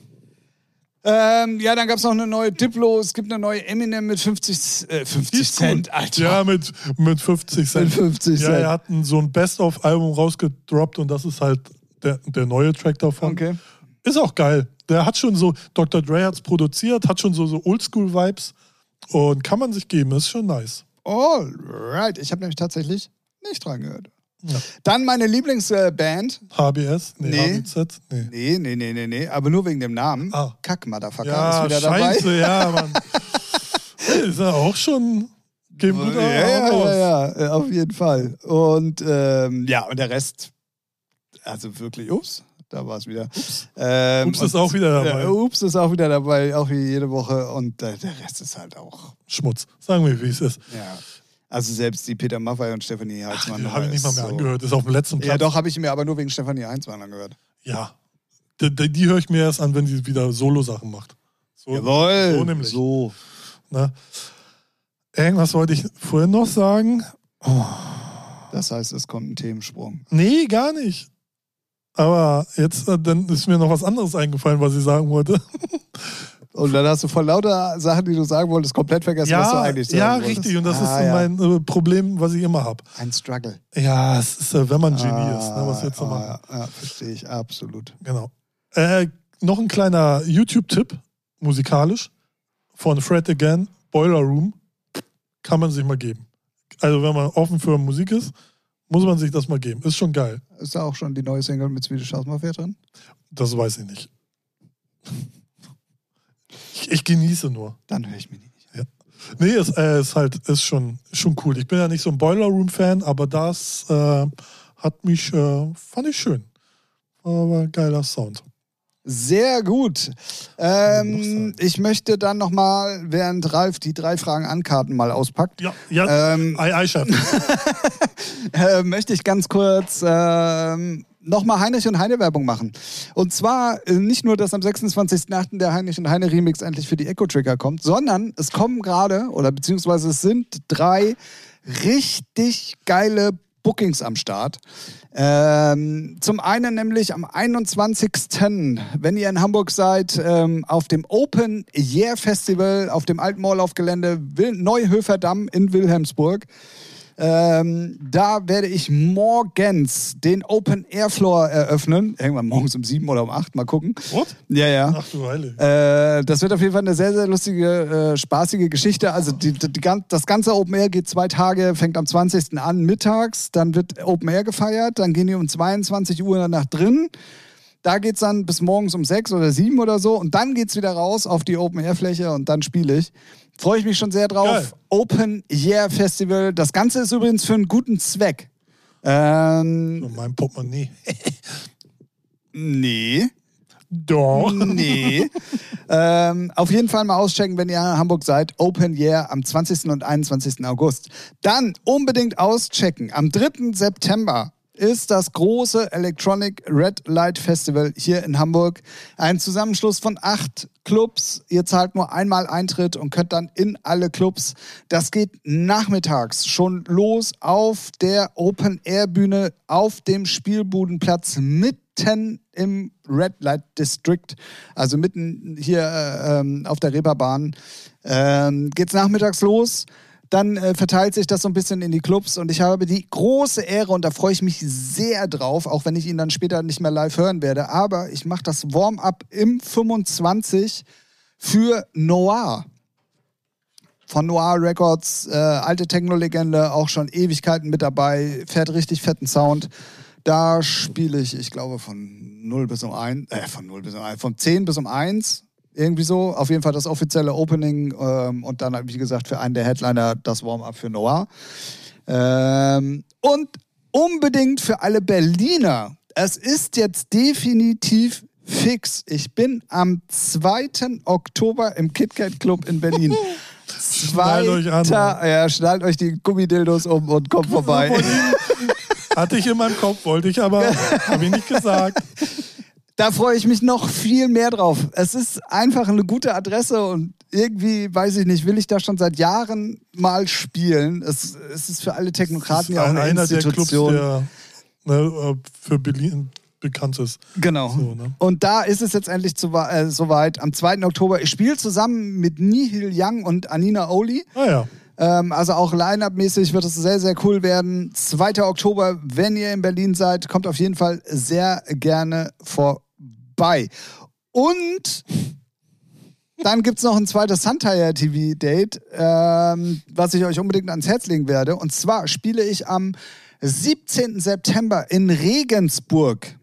Ähm, ja, dann gab es noch eine neue Diplo, es gibt eine neue Eminem mit 50, äh, 50 Die ist cool. Cent, Alter. Ja, mit, mit 50 Cent. Mit 50 Ja, Cent. er hat ein, so ein Best-of-Album rausgedroppt und das ist halt der, der neue Track davon. Okay. Ist auch geil. Der hat schon so, Dr. Dre hat's produziert, hat schon so, so Oldschool-Vibes und kann man sich geben, ist schon nice. Alright, ich habe nämlich tatsächlich nicht dran gehört. Ja. Dann meine Lieblingsband. HBS? Nee, Nee. HBZ? Nee. Nee, nee, nee, nee, nee, aber nur wegen dem Namen. Ah. Kack, Motherfucker Ja, ist wieder scheiße, dabei. ja, Mann. ist ja auch schon, geben Ja, guter ja, ja, ja, äh, auf jeden Fall. Und ähm, ja, und der Rest, also wirklich, ups, da war es wieder. Ups, ähm, Ups ist und- auch wieder dabei. Ja, ups ist auch wieder dabei, auch wie jede Woche. Und äh, der Rest ist halt auch, Schmutz. Sagen wir, wie es ist. ja. Also selbst die Peter Maffay und Stefanie Heitzmann. Den habe ich nicht mal mehr so- angehört. Ist auf dem letzten Platz. Ja, doch, habe ich mir aber nur wegen Stefanie Heitzmann angehört. Ja. Die, die, die höre ich mir erst an, wenn sie wieder Solo-Sachen macht. So, Jawohl. So nämlich. So. Ne? Irgendwas wollte ich vorhin noch sagen. Das heißt, es kommt ein Themensprung. Nee, gar nicht. Aber jetzt äh, dann ist mir noch was anderes eingefallen, was ich sagen wollte. Und dann hast du vor lauter Sachen, die du sagen wolltest, komplett vergessen, was du ja, eigentlich sagen ja, wolltest. richtig. Und das Ah, ist ja. mein äh, Problem, was ich immer habe. Ein Struggle. Ja, es ist, äh, wenn man Genie ist. Ne? Was willst du ah, machen? Ja, ja, verstehe ich, absolut. Genau. Äh, noch ein kleiner YouTube-Tipp, musikalisch, von Fred Again, Boiler Room. Kann man sich mal geben. Also, wenn man offen für Musik ist, muss man sich das mal geben. Ist schon geil. Ist da auch schon die neue Single mit Swedish House Mafia drin? Das weiß ich nicht. Ich, ich genieße nur. Dann höre ich mir die nicht. an. Nee, es äh, ist halt ist schon, schon cool. Ich bin ja nicht so ein Boiler Room-Fan, aber das äh, hat mich, äh, fand ich schön. Aber geiler Sound. Sehr gut. Ähm, ich möchte dann nochmal, während Ralf die drei Fragen ankarten mal auspackt, Ja, ja. ähm, Ei, Ei, Chef. äh, möchte ich ganz kurz ähm, nochmal Heinrich und Heine Werbung machen. Und zwar äh, nicht nur, dass am 26.08. der Heinrich und Heine Remix endlich für die Echo Trigger kommt, sondern es kommen gerade, oder beziehungsweise es sind drei richtig geile Bookings am Start. Ähm, zum einen nämlich am 21. wenn ihr in Hamburg seid, ähm, auf dem Open Year Festival auf dem alten Moorlaufgelände Wil Neuhöfer Damm in Wilhelmsburg. Ähm, da werde ich morgens den Open Air Floor eröffnen. Irgendwann morgens um sieben oder um acht, mal gucken. What? Ja, ja. Ach du Heilige. Äh, das wird auf jeden Fall eine sehr, sehr lustige, äh, spaßige Geschichte. Also die, die, die, das ganze Open Air geht zwei Tage, fängt am 20. an mittags, dann wird Open Air gefeiert, dann gehen die um 22 Uhr nach drin. Da geht's dann bis morgens um sechs oder sieben oder so und dann geht's wieder raus auf die Open Air Fläche und dann spiele ich. Freue ich mich schon sehr drauf. Geil. Open Air Festival. Das Ganze ist übrigens für einen guten Zweck. Ähm, So, mein Portemonnaie. nee. Doch. Nee. ähm, auf jeden Fall mal auschecken, wenn ihr in Hamburg seid. Open Year am 20. und 21. August. Dann unbedingt auschecken. Am 3. September ist das große Electronic Red Light Festival hier in Hamburg. Ein Zusammenschluss von acht Clubs. Ihr zahlt nur einmal Eintritt und könnt dann in alle Clubs. Das geht nachmittags schon los auf der Open Air Bühne auf dem Spielbudenplatz mitten im Red Light District, also mitten hier äh, ähm, auf der Reeperbahn. Ähm, geht's nachmittags los. Dann äh, verteilt sich das so ein bisschen in die Clubs und ich habe die große Ehre und da freue ich mich sehr drauf, auch wenn ich ihn dann später nicht mehr live hören werde. Aber ich mache das Warm-up im 25 für Noir von Noir Records, äh, alte Techno-Legende, auch schon Ewigkeiten mit dabei, fährt richtig fetten Sound. Da spiele ich, ich glaube, von 0 bis um 1, äh, von 0 bis um 1, von 10 bis um 1, irgendwie so. Auf jeden Fall das offizielle Opening ähm, und dann, wie gesagt, für einen der Headliner das Warm-up für Noir. Ähm, und unbedingt für alle Berliner, es ist jetzt definitiv fix. Ich bin am 2. Oktober im KitKat Club in Berlin. Schnallt euch an. Zweiter- Ja, schnallt euch die Gummidildos um und kommt vorbei. Hatte ich in meinem Kopf, wollte ich aber, habe ich nicht gesagt. Da freue ich mich noch viel mehr drauf. Es ist einfach eine gute Adresse und irgendwie, weiß ich nicht, will ich da schon seit Jahren mal spielen. Es, es ist für alle Technokraten ja auch Ein- eine einer der Clubs, Institution. der ne, für Berlin bekannt ist. Genau. So, ne? Und da ist es jetzt endlich zu, äh, soweit. Am 2. Oktober. Ich spiele zusammen mit Nihil Young und Anina Oli. Ah ja. Ähm, also auch Line-Up-mäßig wird es sehr, sehr cool werden. 2. Oktober, wenn ihr in Berlin seid, kommt auf jeden Fall sehr gerne vorbei. Und dann gibt es noch ein zweites Suntire TV-Date, ähm, was ich euch unbedingt ans Herz legen werde. Und zwar spiele ich am 17. September in Regensburg.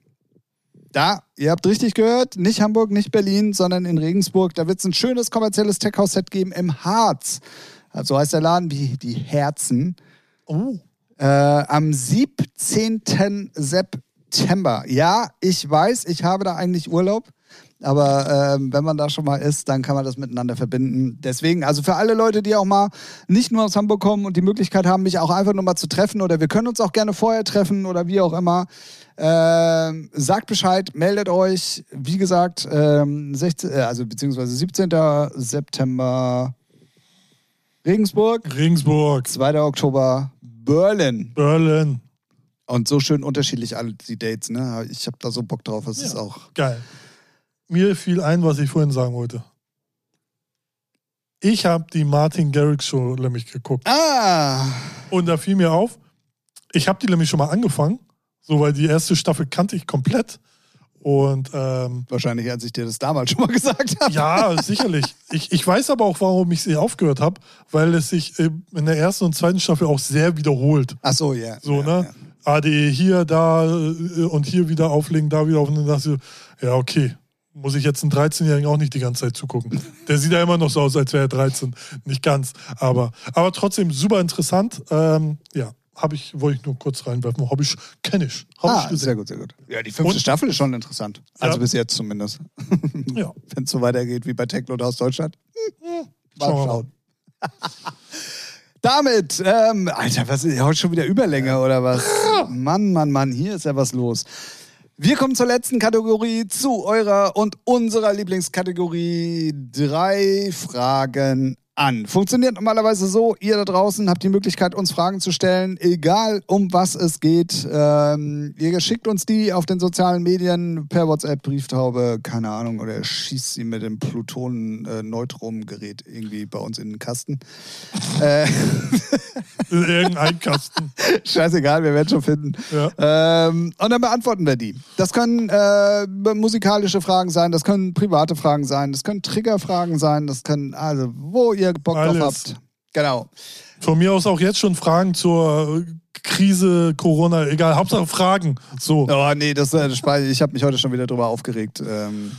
Da, ihr habt richtig gehört, nicht Hamburg, nicht Berlin, sondern in Regensburg. Da wird es ein schönes kommerzielles Tech-House-Set geben im Harz. Also heißt der Laden wie die Herzen. Oh. Äh, am 17. September. Ja, ich weiß, ich habe da eigentlich Urlaub. Aber ähm, wenn man da schon mal ist, dann kann man das miteinander verbinden. Deswegen, also für alle Leute, die auch mal nicht nur aus Hamburg kommen und die Möglichkeit haben, mich auch einfach nur mal zu treffen oder wir können uns auch gerne vorher treffen oder wie auch immer, ähm, sagt Bescheid, meldet euch. Wie gesagt, ähm, 16, äh, also beziehungsweise 17. September Regensburg, Regensburg, 2. Oktober Berlin. Berlin. Und so schön unterschiedlich alle die Dates, ne? Ich habe da so Bock drauf. Es ist Ja. auch. Geil. Mir fiel ein, was ich vorhin sagen wollte. Ich habe die Martin Garrix Show nämlich geguckt. Ah! Und da fiel mir auf, ich habe die nämlich schon mal angefangen. So, weil die erste Staffel kannte ich komplett. Und ähm, Wahrscheinlich, als ich dir das damals schon mal gesagt habe. ja, sicherlich. Ich, ich weiß aber auch, warum ich sie aufgehört habe, weil es sich in der ersten und zweiten Staffel auch sehr wiederholt. Ach so, ja. So, ja, ne? ADE hier, da äh, und hier wieder auflegen, da wieder auflegen. Dann dachte ich, ja, okay. Muss ich jetzt einen 13-Jährigen auch nicht die ganze Zeit zugucken. Der sieht ja immer noch so aus, als wäre er 13. Nicht ganz. Aber, aber trotzdem super interessant. Ähm, ja, habe ich, wollte ich nur kurz reinwerfen. Habe ich, kenne ich. Habe Ah, ich gesehen. sehr gut, sehr gut. Ja, die fünfte Und- Staffel ist schon interessant. Also Ja. bis jetzt zumindest. Ja. Wenn es so weitergeht wie bei Techno aus Deutschland. Hm, Mal Schauen wir mal. schauen. Damit, ähm, Alter, was ist heute schon wieder Überlänge oder was? Mann, Mann, Mann, hier ist ja was los. Wir kommen zur letzten Kategorie, zu eurer und unserer Lieblingskategorie. Drei Fragen an. Funktioniert normalerweise so, ihr da draußen habt die Möglichkeit, uns Fragen zu stellen, egal um was es geht. Ähm, ihr schickt uns die auf den sozialen Medien per WhatsApp, Brieftaube, keine Ahnung, oder schießt sie mit dem Pluton-Neutrum-Gerät irgendwie bei uns in den Kasten. äh, Irgendein Kasten. Scheißegal, wir werden schon finden. Ja. Ähm, und dann beantworten wir die. Das können äh, musikalische Fragen sein, das können private Fragen sein, das können Triggerfragen sein, das können, also wo ihr Bock drauf Alles. habt. Genau. Von mir aus auch jetzt schon Fragen zur Krise, Corona, egal. Hauptsache Fragen. So. Oh nee, das, äh, das ich habe mich heute schon wieder drüber aufgeregt. Ähm,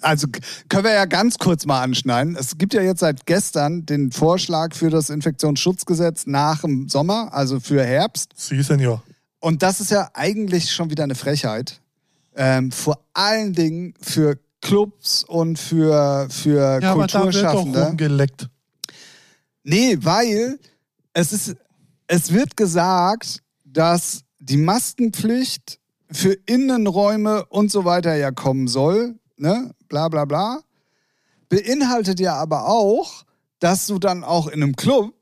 also können wir ja ganz kurz mal anschneiden. Es gibt ja jetzt seit gestern den Vorschlag für das Infektionsschutzgesetz nach dem Sommer, also für Herbst. Sie, Senior. Und das ist ja eigentlich schon wieder eine Frechheit. Ähm, vor allen Dingen für Clubs und für, für Ja, aber da wird doch Kulturschaffende. Nee, weil es ist, es wird gesagt, dass die Maskenpflicht für Innenräume und so weiter ja kommen soll, ne? Bla bla bla. Beinhaltet ja aber auch, dass du dann auch in einem Club,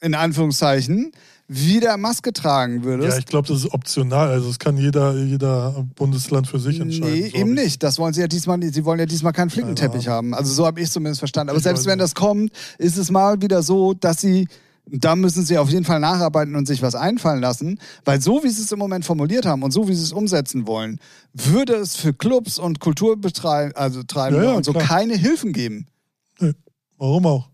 in Anführungszeichen, wieder Maske tragen würdest. Ja, ich glaube, das ist optional. Also das kann jeder, jeder Bundesland für sich entscheiden. Nee, So eben nicht. Das wollen sie ja diesmal nicht. Sie wollen ja diesmal keinen Flickenteppich haben. Also so habe ich es zumindest verstanden. Aber Ich selbst wenn das kommt, ist es mal wieder so, dass sie, da müssen sie auf jeden Fall nacharbeiten und sich was einfallen lassen, weil so wie sie es im Moment formuliert haben und so wie sie es umsetzen wollen, würde es für Clubs und Kulturbetreibende also Treibende Ja, ja, und so klar. keine Hilfen geben. Warum auch?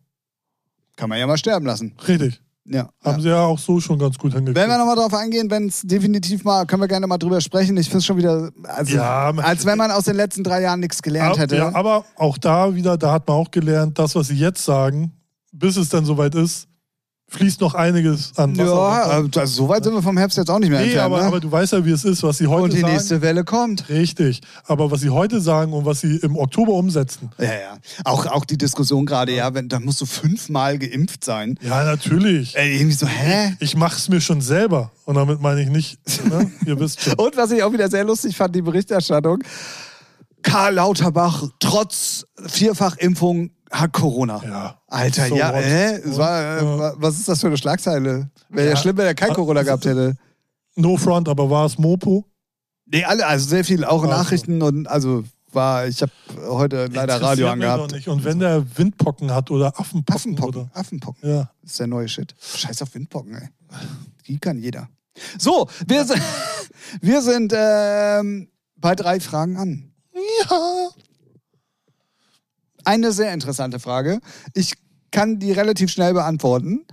Kann man ja mal sterben lassen. Richtig. Ja. Haben ja. sie ja auch so schon ganz gut hingekriegt. Wenn wir nochmal drauf eingehen, wenn es definitiv mal, können wir gerne mal drüber sprechen. Ich finde es schon wieder, also, Ja, als wenn man aus den letzten drei Jahren nichts gelernt Ab- hätte. Ja, aber auch da wieder, da hat man auch gelernt, das, was sie jetzt sagen, bis es dann soweit ist, fließt noch einiges an Wasser. Ja, also so weit sind wir vom Herbst jetzt auch nicht mehr nee, entfernt. aber, ne? aber du weißt ja, wie es ist, was sie heute Und die sagen. nächste Welle kommt. Richtig. Aber was sie heute sagen und was sie im Oktober umsetzen. Ja, ja. Auch, auch die Diskussion gerade, ja, wenn, da musst du fünfmal geimpft sein. Ja, natürlich. Äh, irgendwie so, hä? Ich mach's mir schon selber. Und damit meine ich nicht, ne? ihr wisst schon. Und was ich auch wieder sehr lustig fand, die Berichterstattung. Karl Lauterbach, trotz Vierfachimpfung, hat Corona. Ja. Alter, So ja, what? hä? War, äh, Ja. wa- Was ist das für eine Schlagzeile? Wäre ja. Ja. schlimm, wenn er kein Corona gehabt hätte. No front, aber war es Mopo? Nee, alle, also sehr viel, auch Ach so. Nachrichten und also war, ich habe heute leider Radio angehabt. Nicht. Und wenn der Windpocken hat oder Affenpocken, Affenpocken, oder. Affenpocken. Ja. Das ist der neue Shit. Scheiß auf Windpocken, ey. Die kann jeder. So, wir sind, wir sind ähm, bei drei Fragen an. Ja. Eine sehr interessante Frage. Ich kann die relativ schnell beantworten.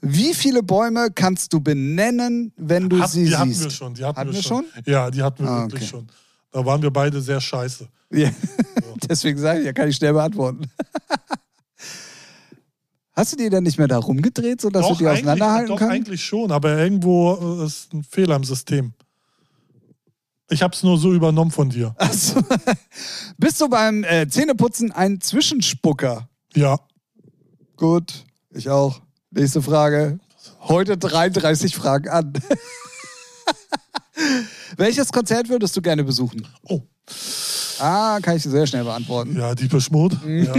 Wie viele Bäume kannst du benennen, wenn du Hat, sie die hatten siehst? wir schon. Die hatten, Hatten wir wir schon. Ja, die hatten wir Ah, wirklich okay. schon. Da waren wir beide sehr scheiße. Ja. Deswegen sage ich, ja, kann ich schnell beantworten. Hast du die denn nicht mehr da rumgedreht, sodass du die auseinanderhalten doch kannst? eigentlich schon, aber irgendwo äh, ist ein Fehler im System. Ich habe es nur so übernommen von dir. Achso. Bist du beim äh, Zähneputzen ein Zwischenspucker? Ja. Gut, ich auch. Nächste Frage. Heute 33 Fragen an. Welches Konzert würdest du gerne besuchen? Oh, Ah, kann ich sehr schnell beantworten. ja, Dieper Schmut. Mhm. Ja.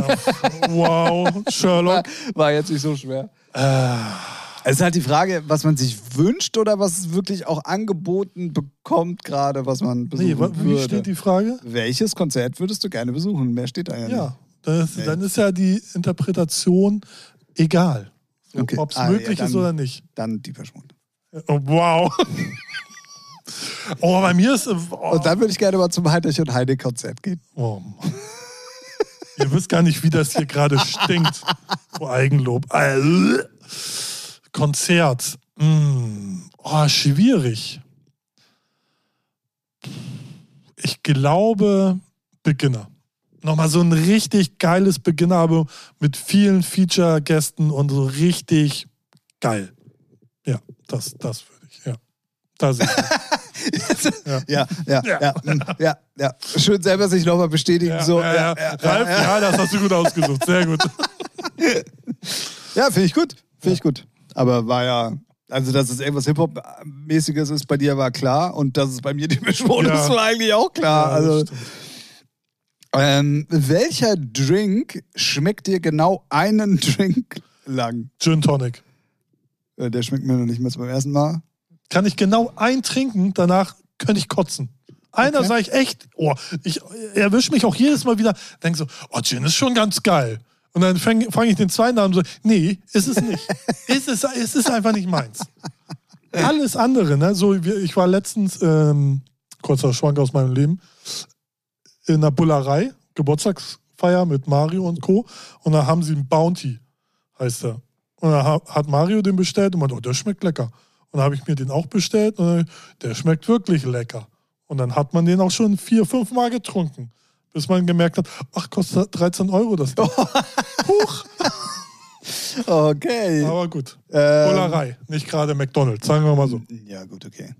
Wow, Sherlock. War jetzt nicht so schwer. Äh, Es ist halt die Frage, was man sich wünscht oder was es wirklich auch angeboten bekommt, gerade was man besuchen nee, wa- wie würde. steht die Frage? Welches Konzert würdest du gerne besuchen? Mehr steht da ja, nicht. Ja, das, dann ist ja die Interpretation egal. Okay. Ob es Ah, möglich ja, ist dann- oder nicht. Dann die Verschwund. Oh, wow. oh, bei mir ist. Oh, Und dann würde ich gerne mal zum Heinrich und Heine Konzert gehen. oh Mann. Ihr wisst gar nicht, wie das hier gerade stinkt. Vor Eigenlob. Konzert. Mm. Oh, schwierig. Ich glaube, Beginner. Nochmal so ein richtig geiles Beginner-Album mit vielen Feature-Gästen und so richtig geil. Ja, das, das würde ich, ja. Das ist, Ja, ja, ja, ja, ja, ja. Schön selber sich nochmal bestätigen. ja, so, ja, ja, Ralf, ja, das hast du gut ausgesucht. Sehr gut. Ja, finde ich gut. Finde ich gut. Aber war ja, also dass es irgendwas Hip-Hop-mäßiges ist bei dir, war klar. Und dass es bei mir die Mischmodus Ja. war eigentlich auch klar. Ja, also. Ähm, welcher Drink schmeckt dir genau einen Drink lang? Gin Tonic. Äh, Der schmeckt mir noch nicht mehr beim ersten Mal. Kann ich genau einen trinken, danach könnte ich kotzen. Einer Okay. sage ich echt, oh, ich erwische mich auch jedes Mal wieder, denke so, oh, Gin ist schon ganz geil. Und dann fange fang ich den zweiten an und so, nee, ist es nicht. ist es, es ist einfach nicht meins. Alles andere, ne? So, ich war letztens, ähm, kurzer Schwank aus meinem Leben, in einer Bullerei, Geburtstagsfeier mit Mario und Co. Und da haben sie einen Bounty, heißt er. Und da ha- hat Mario den bestellt und meinte, oh, der schmeckt lecker. Und dann habe ich mir den auch bestellt und dann, der schmeckt wirklich lecker. Und dann hat man den auch schon vier, fünf Mal getrunken. Bis man gemerkt hat, ach, kostet 13 Euro das Ding. Huch. Okay. Aber gut. Ähm, Bullerei, nicht gerade McDonalds, sagen wir mal so. Ja, gut, okay.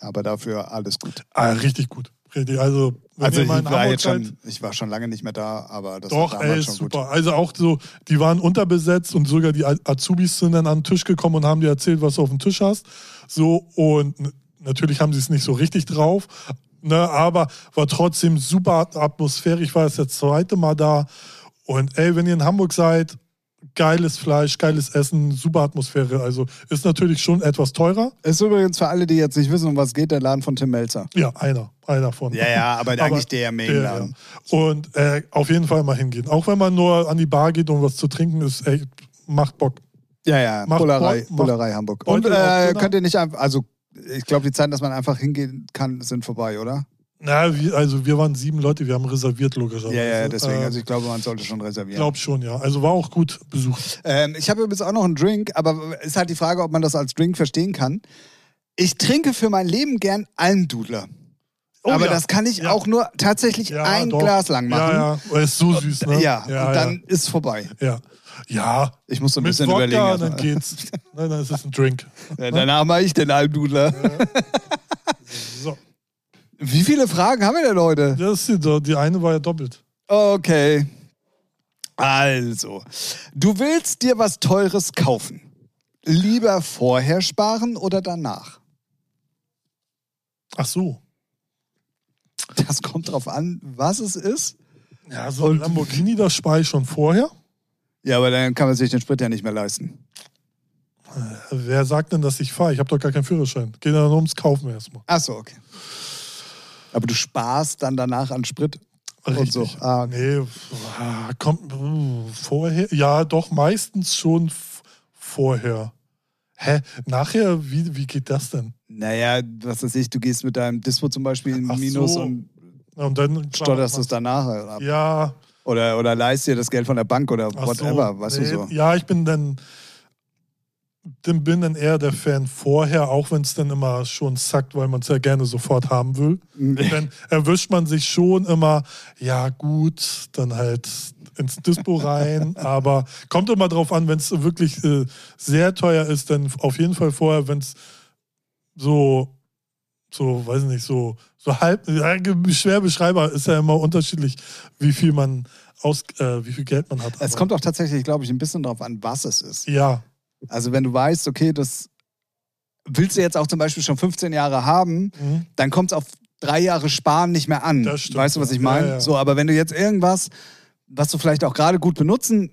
Aber dafür alles gut. Ah, richtig gut. Richtig. Also, wenn Also ich war jetzt schon, ich war schon lange nicht mehr da, aber das Doch, war ey, damals ist schon super. gut. Also auch so, die waren unterbesetzt und sogar die Azubis sind dann an den Tisch gekommen und haben dir erzählt, was du auf dem Tisch hast. So, und natürlich haben sie es nicht so richtig drauf, ne, aber war trotzdem super Atmosphäre. Ich war jetzt das zweite Mal da. Und ey, wenn ihr in Hamburg seid, geiles Fleisch, geiles Essen, super Atmosphäre. Also ist natürlich schon etwas teurer. Ist übrigens für alle, die jetzt nicht wissen, um was geht, der Laden von Tim Melzer. Ja, einer, einer von. Ja, ja, aber, Aber eigentlich der Main-Laden. Ja. Und äh, auf jeden Fall mal hingehen. Auch wenn man nur an die Bar geht, um was zu trinken, ist echt, macht Bock. Ja, ja, Macht Bullerei, Bock, Bullerei Hamburg. Und äh, könnt ihr nicht einfach, also ich glaube, die Zeiten, dass man einfach hingehen kann, sind vorbei, oder? Na, wir, also wir waren sieben Leute, wir haben reserviert logischerweise. Ja, ja, deswegen. Äh, Also ich glaube, man sollte schon reservieren. glaub schon, ja. Also war auch gut besucht. Ähm, ich habe übrigens auch noch einen Drink, aber ist halt die Frage, ob man das als Drink verstehen kann. Ich trinke für mein Leben gern Almdudler. Oh, aber ja. das kann ich Ja. auch nur tatsächlich Ja, ein doch. Glas lang machen. Ja, ja. Er ist so süß, ne? Ja, und dann ist vorbei. Ja. Ja. Ich muss so ein Mit bisschen Wodka, überlegen. dann also. geht's. Nein, dann ist es ein Drink. Ja, danach mache ich den Almdudler. So. Wie viele Fragen haben wir denn heute? Das ist die, die eine war ja doppelt. Okay. Also, du willst dir was Teures kaufen. Lieber vorher sparen oder danach? Ach so. Das kommt drauf an, was es ist. Ja, so ein Lamborghini, das spare ich schon vorher. Ja, aber dann kann man sich den Sprit ja nicht mehr leisten. Wer sagt denn, dass ich fahre? Ich habe doch gar keinen Führerschein. Geht nur ums Kaufen erstmal. Ach so, okay. Aber du sparst dann danach an Sprit und so. Ah, okay. Nee, ah, kommt vorher. Ja, doch, meistens schon vorher. Hä? Nachher, wie, wie geht das denn? Naja, was weiß ich, du gehst mit deinem Dispo zum Beispiel in Ach Minus so. und Und dann stotterst es danach ab. Ja, Oder, oder leist dir das Geld von der Bank oder ach whatever, so. weißt nee, du so. Ja, ich bin dann, dann bin dann eher der Fan vorher, auch wenn es dann immer schon zackt, weil man es ja gerne sofort haben will. dann erwischt man sich schon immer, ja gut, dann halt ins Dispo rein, aber kommt immer drauf an, wenn es wirklich äh, sehr teuer ist, dann auf jeden Fall vorher, wenn es so, so, weiß nicht, so, so halb, schwer beschreibbar, ist ja immer unterschiedlich, wie viel man aus, äh, wie viel Geld man hat. Es Aber- kommt auch tatsächlich, glaube ich, ein bisschen drauf an, was es ist. ja, Also wenn du weißt, okay, das willst du jetzt auch zum Beispiel schon 15 Jahre haben, mhm. dann kommt es auf drei Jahre Sparen nicht mehr an. Stimmt, weißt du, was ich meine? Ja, ja. So, aber wenn du jetzt irgendwas, was du vielleicht auch gerade gut benutzen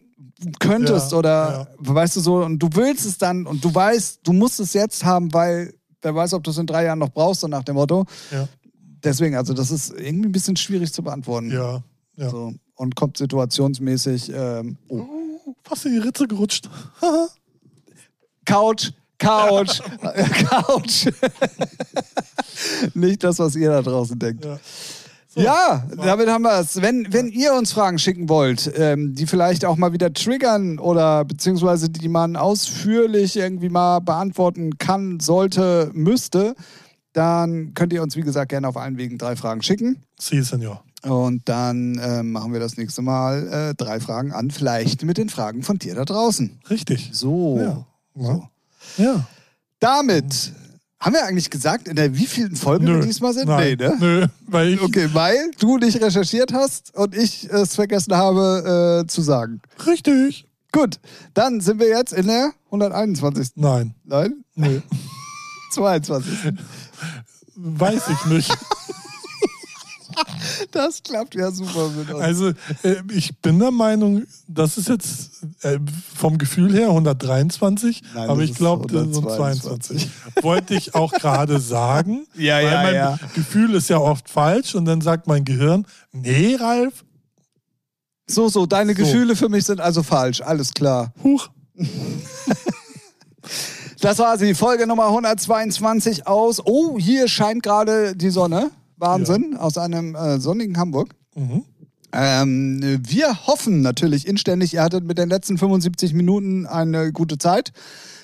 könntest Ja, oder weißt du so, und du willst es dann und du weißt, du musst es jetzt haben, weil wer weiß, ob du es in drei Jahren noch brauchst, so nach dem Motto. ja, Deswegen, also das ist irgendwie ein bisschen schwierig zu beantworten. ja, ja. So, und kommt situationsmäßig. Ähm, oh. Oh, fast in die Ritze gerutscht. Couch, Couch, Couch. Nicht das, was ihr da draußen denkt. ja. So. Ja, damit haben wir es. Wenn, wenn ihr uns Fragen schicken wollt, ähm, die vielleicht auch mal wieder triggern oder beziehungsweise die man ausführlich irgendwie mal beantworten kann, sollte, müsste, dann könnt ihr uns, wie gesagt, gerne auf allen Wegen drei Fragen schicken. Sie, Senor. Und dann ähm, machen wir das nächste Mal äh, drei Fragen an, vielleicht mit den Fragen von dir da draußen. Richtig. So. Ja. so. Ja. Damit haben wir eigentlich gesagt, in der wievielten Folge wir diesmal sind? Nein. Nee, ne? Nö, weil ich. Okay, weil du nicht recherchiert hast und ich es vergessen habe äh, zu sagen. Richtig. Gut, dann sind wir jetzt in der 121. Nein. Nein? Nö. 22. Weiß ich nicht. Das klappt ja super mit uns. Also, äh, ich bin der Meinung, das ist jetzt äh, vom Gefühl her 123, Nein, aber ich glaube, 122. 22. Wollte ich auch gerade sagen. Ja, weil ja, mein ja. Gefühl ist ja oft falsch und dann sagt mein Gehirn, nee, Ralf, So, so, deine So. Gefühle für mich sind also falsch. Alles klar. huch. Das war sie, Folge Nummer 122 aus. Oh, hier scheint gerade die Sonne. Wahnsinn, aus einem äh, sonnigen Hamburg. Mhm. Ähm, wir hoffen natürlich inständig, ihr hattet mit den letzten 75 Minuten eine gute Zeit.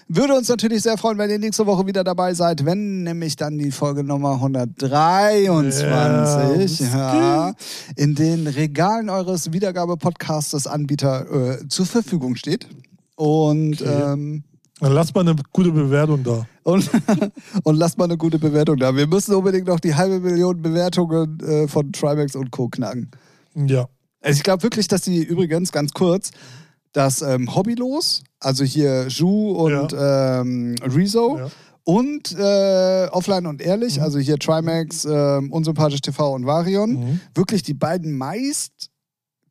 Würde uns natürlich sehr freuen, wenn ihr nächste Woche wieder dabei seid, wenn nämlich dann die Folge Nummer 123 Ja, ja, in den Regalen eures Wiedergabe-Podcastes Anbieter äh, zur Verfügung steht. Und, Okay. ähm, Dann lass mal eine gute Bewertung da. und, und lasst mal eine gute Bewertung da. Wir müssen unbedingt noch die halbe Million Bewertungen äh, von Trimax und Co. knacken. Ja. Also ich glaube wirklich, dass die übrigens ganz kurz das ähm, Hobbylos, also hier Ju und ähm, Rezo Ja. und äh, Offline und Ehrlich, also hier Trimax, ähm, Unsympathisch TV und Varion, Mhm. wirklich die beiden meist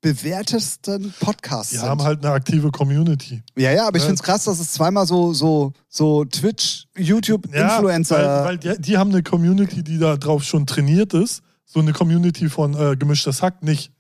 bewertesten Podcasts sind. haben halt eine aktive Community. ja, ja, aber ich Ja. finde es krass, dass es zweimal so, so, so Twitch, YouTube, Influencer. Weil, weil die, die haben eine Community, die da drauf schon trainiert ist. So eine Community von äh, gemischtes Hack nicht.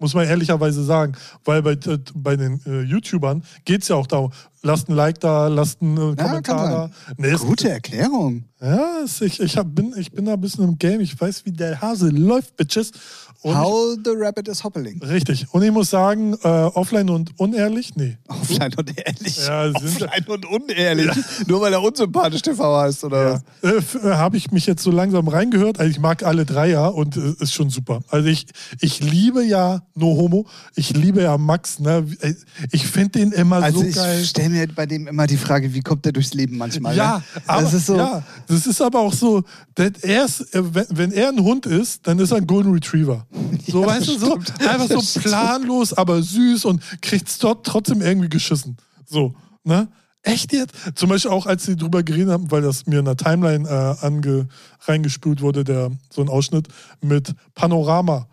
Muss man ehrlicherweise sagen. Weil bei, äh, bei den äh, YouTubern geht es ja auch darum, lasst ein Like da, lasst einen äh, Kommentar da. Nee, ist- Gute Erklärung. Ja, ist, ich, ich, hab, bin, ich bin da ein bisschen im Game. Ich weiß, wie der Hase läuft, Bitches. Und How the Rabbit is hoppling. ich, richtig. Und ich muss sagen, äh, offline und unehrlich, nee. Offline und ehrlich. Ja, Offline und unehrlich. Nur weil er unsympathisch TV heißt, oder was? Äh, äh, Habe ich mich jetzt so langsam reingehört. Also ich mag alle drei ja und äh, ist schon super. Also ich, ich liebe ja No Homo. Ich liebe ja Max. Ne? Äh, Ich finde den immer Also so ich geil. stelle mir bei dem immer die Frage, wie kommt der durchs Leben manchmal? Ja, ne? aber, das ist so. ja, das ist aber auch so, er ist, äh, wenn, wenn er ein Hund ist, dann ist er ein Golden Retriever. So, Ja, weißt du, so einfach so planlos, aber süß und kriegt es dort trotzdem irgendwie geschissen. So, ne? Echt jetzt? Zum Beispiel auch, als sie drüber geredet haben, weil das mir in der Timeline äh, ange, reingespült wurde, der, so ein Ausschnitt mit Panorama.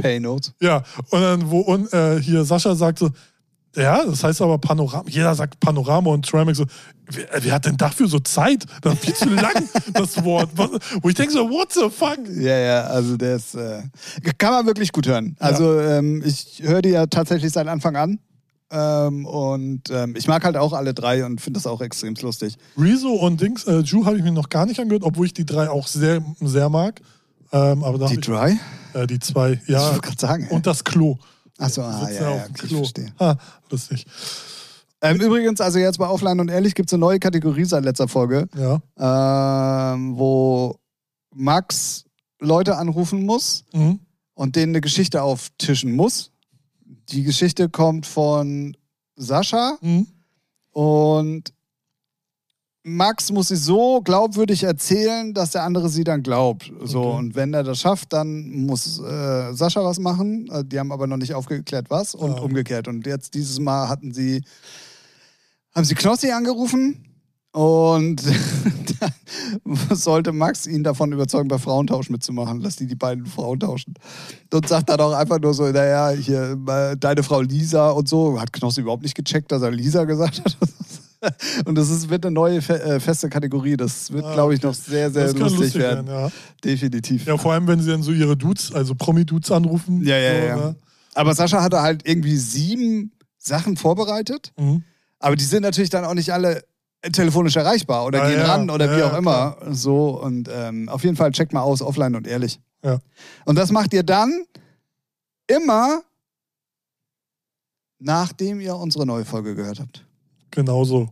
Pay Notes. Ja, und dann, wo und, äh, hier Sascha sagt so, ja, das heißt aber Panorama. Jeder sagt Panorama und Trimax so, wer, wer hat denn dafür so Zeit? Das ist viel zu lang, das Wort. Was, wo ich denke so, what the fuck? Ja, ja, also der ist. Äh, kann man wirklich gut hören. Also ähm, ich höre die ja tatsächlich seit Anfang an. Ähm, und ähm, ich mag halt auch alle drei und finde das auch extrem lustig. Rezo und Dings, äh, Ju habe ich mir noch gar nicht angehört, obwohl ich die drei auch sehr, sehr mag. Ähm, aber Die hab ich, äh, die zwei, Ich ja. wollte gerade sagen. Und das Klo. Achso, ah, ja, ja, ich verstehe. Ah, lustig. Ähm, übrigens, also jetzt bei Offline und Ehrlich gibt es eine neue Kategorie seit letzter Folge, Ja. ähm, wo Max Leute anrufen muss Mhm. und denen eine Geschichte auftischen muss. Die Geschichte kommt von Sascha Mhm. und Max muss sie so glaubwürdig erzählen, dass der andere sie dann glaubt. So, Okay. und wenn er das schafft, dann muss äh, Sascha was machen. Äh, Die haben aber noch nicht aufgeklärt, was und Ja. umgekehrt. Und jetzt dieses Mal hatten sie, haben sie Knossi angerufen und sollte Max ihn davon überzeugen, bei Frauentausch mitzumachen, dass die die beiden Frauen tauschen. Und sagt dann auch einfach nur so, naja, hier, äh, deine Frau Lisa und so. Hat Knossi überhaupt nicht gecheckt, dass er Lisa gesagt hat. Und das ist, wird eine neue fe äh, feste Kategorie. Das wird, Ah, glaube ich, noch sehr, sehr lustig, lustig werden. werden, ja. Definitiv. Ja, vor allem, wenn sie dann so ihre Dudes, also Promi-Dudes anrufen. Ja, ja, so, ja. Ne? Aber Sascha hatte halt irgendwie sieben Sachen vorbereitet. Mhm. Aber die sind natürlich dann auch nicht alle telefonisch erreichbar oder Ah, gehen ja. ran oder Ja, wie auch immer. So und ähm, auf jeden Fall checkt mal aus, offline und ehrlich. Ja. Und das macht ihr dann immer, nachdem ihr unsere neue Folge gehört habt. Genau so.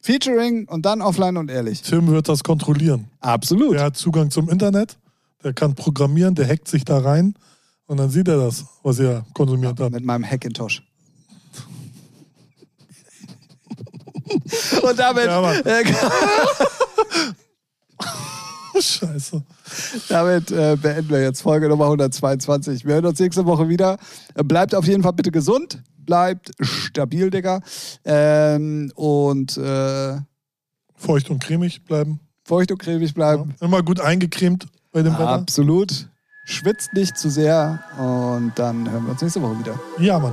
Featuring und dann offline und ehrlich. Tim wird das kontrollieren. Absolut. Der hat Zugang zum Internet, der kann programmieren, der hackt sich da rein und dann sieht er das, was ihr konsumiert habt. Mit meinem Hackintosh. und damit, Ja, äh, Scheiße. damit äh, beenden wir jetzt Folge Nummer 122. Wir hören uns nächste Woche wieder. Bleibt auf jeden Fall bitte gesund. Bleibt stabil, Digga. Ähm, und äh, Feucht und cremig bleiben. feucht und cremig Ja. bleiben. Immer gut eingecremt bei dem Wetter. Absolut. schwitzt nicht zu sehr und dann hören wir uns nächste Woche wieder. Ja, Mann.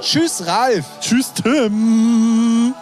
Tschüss, Ralf. Tschüss, Tim.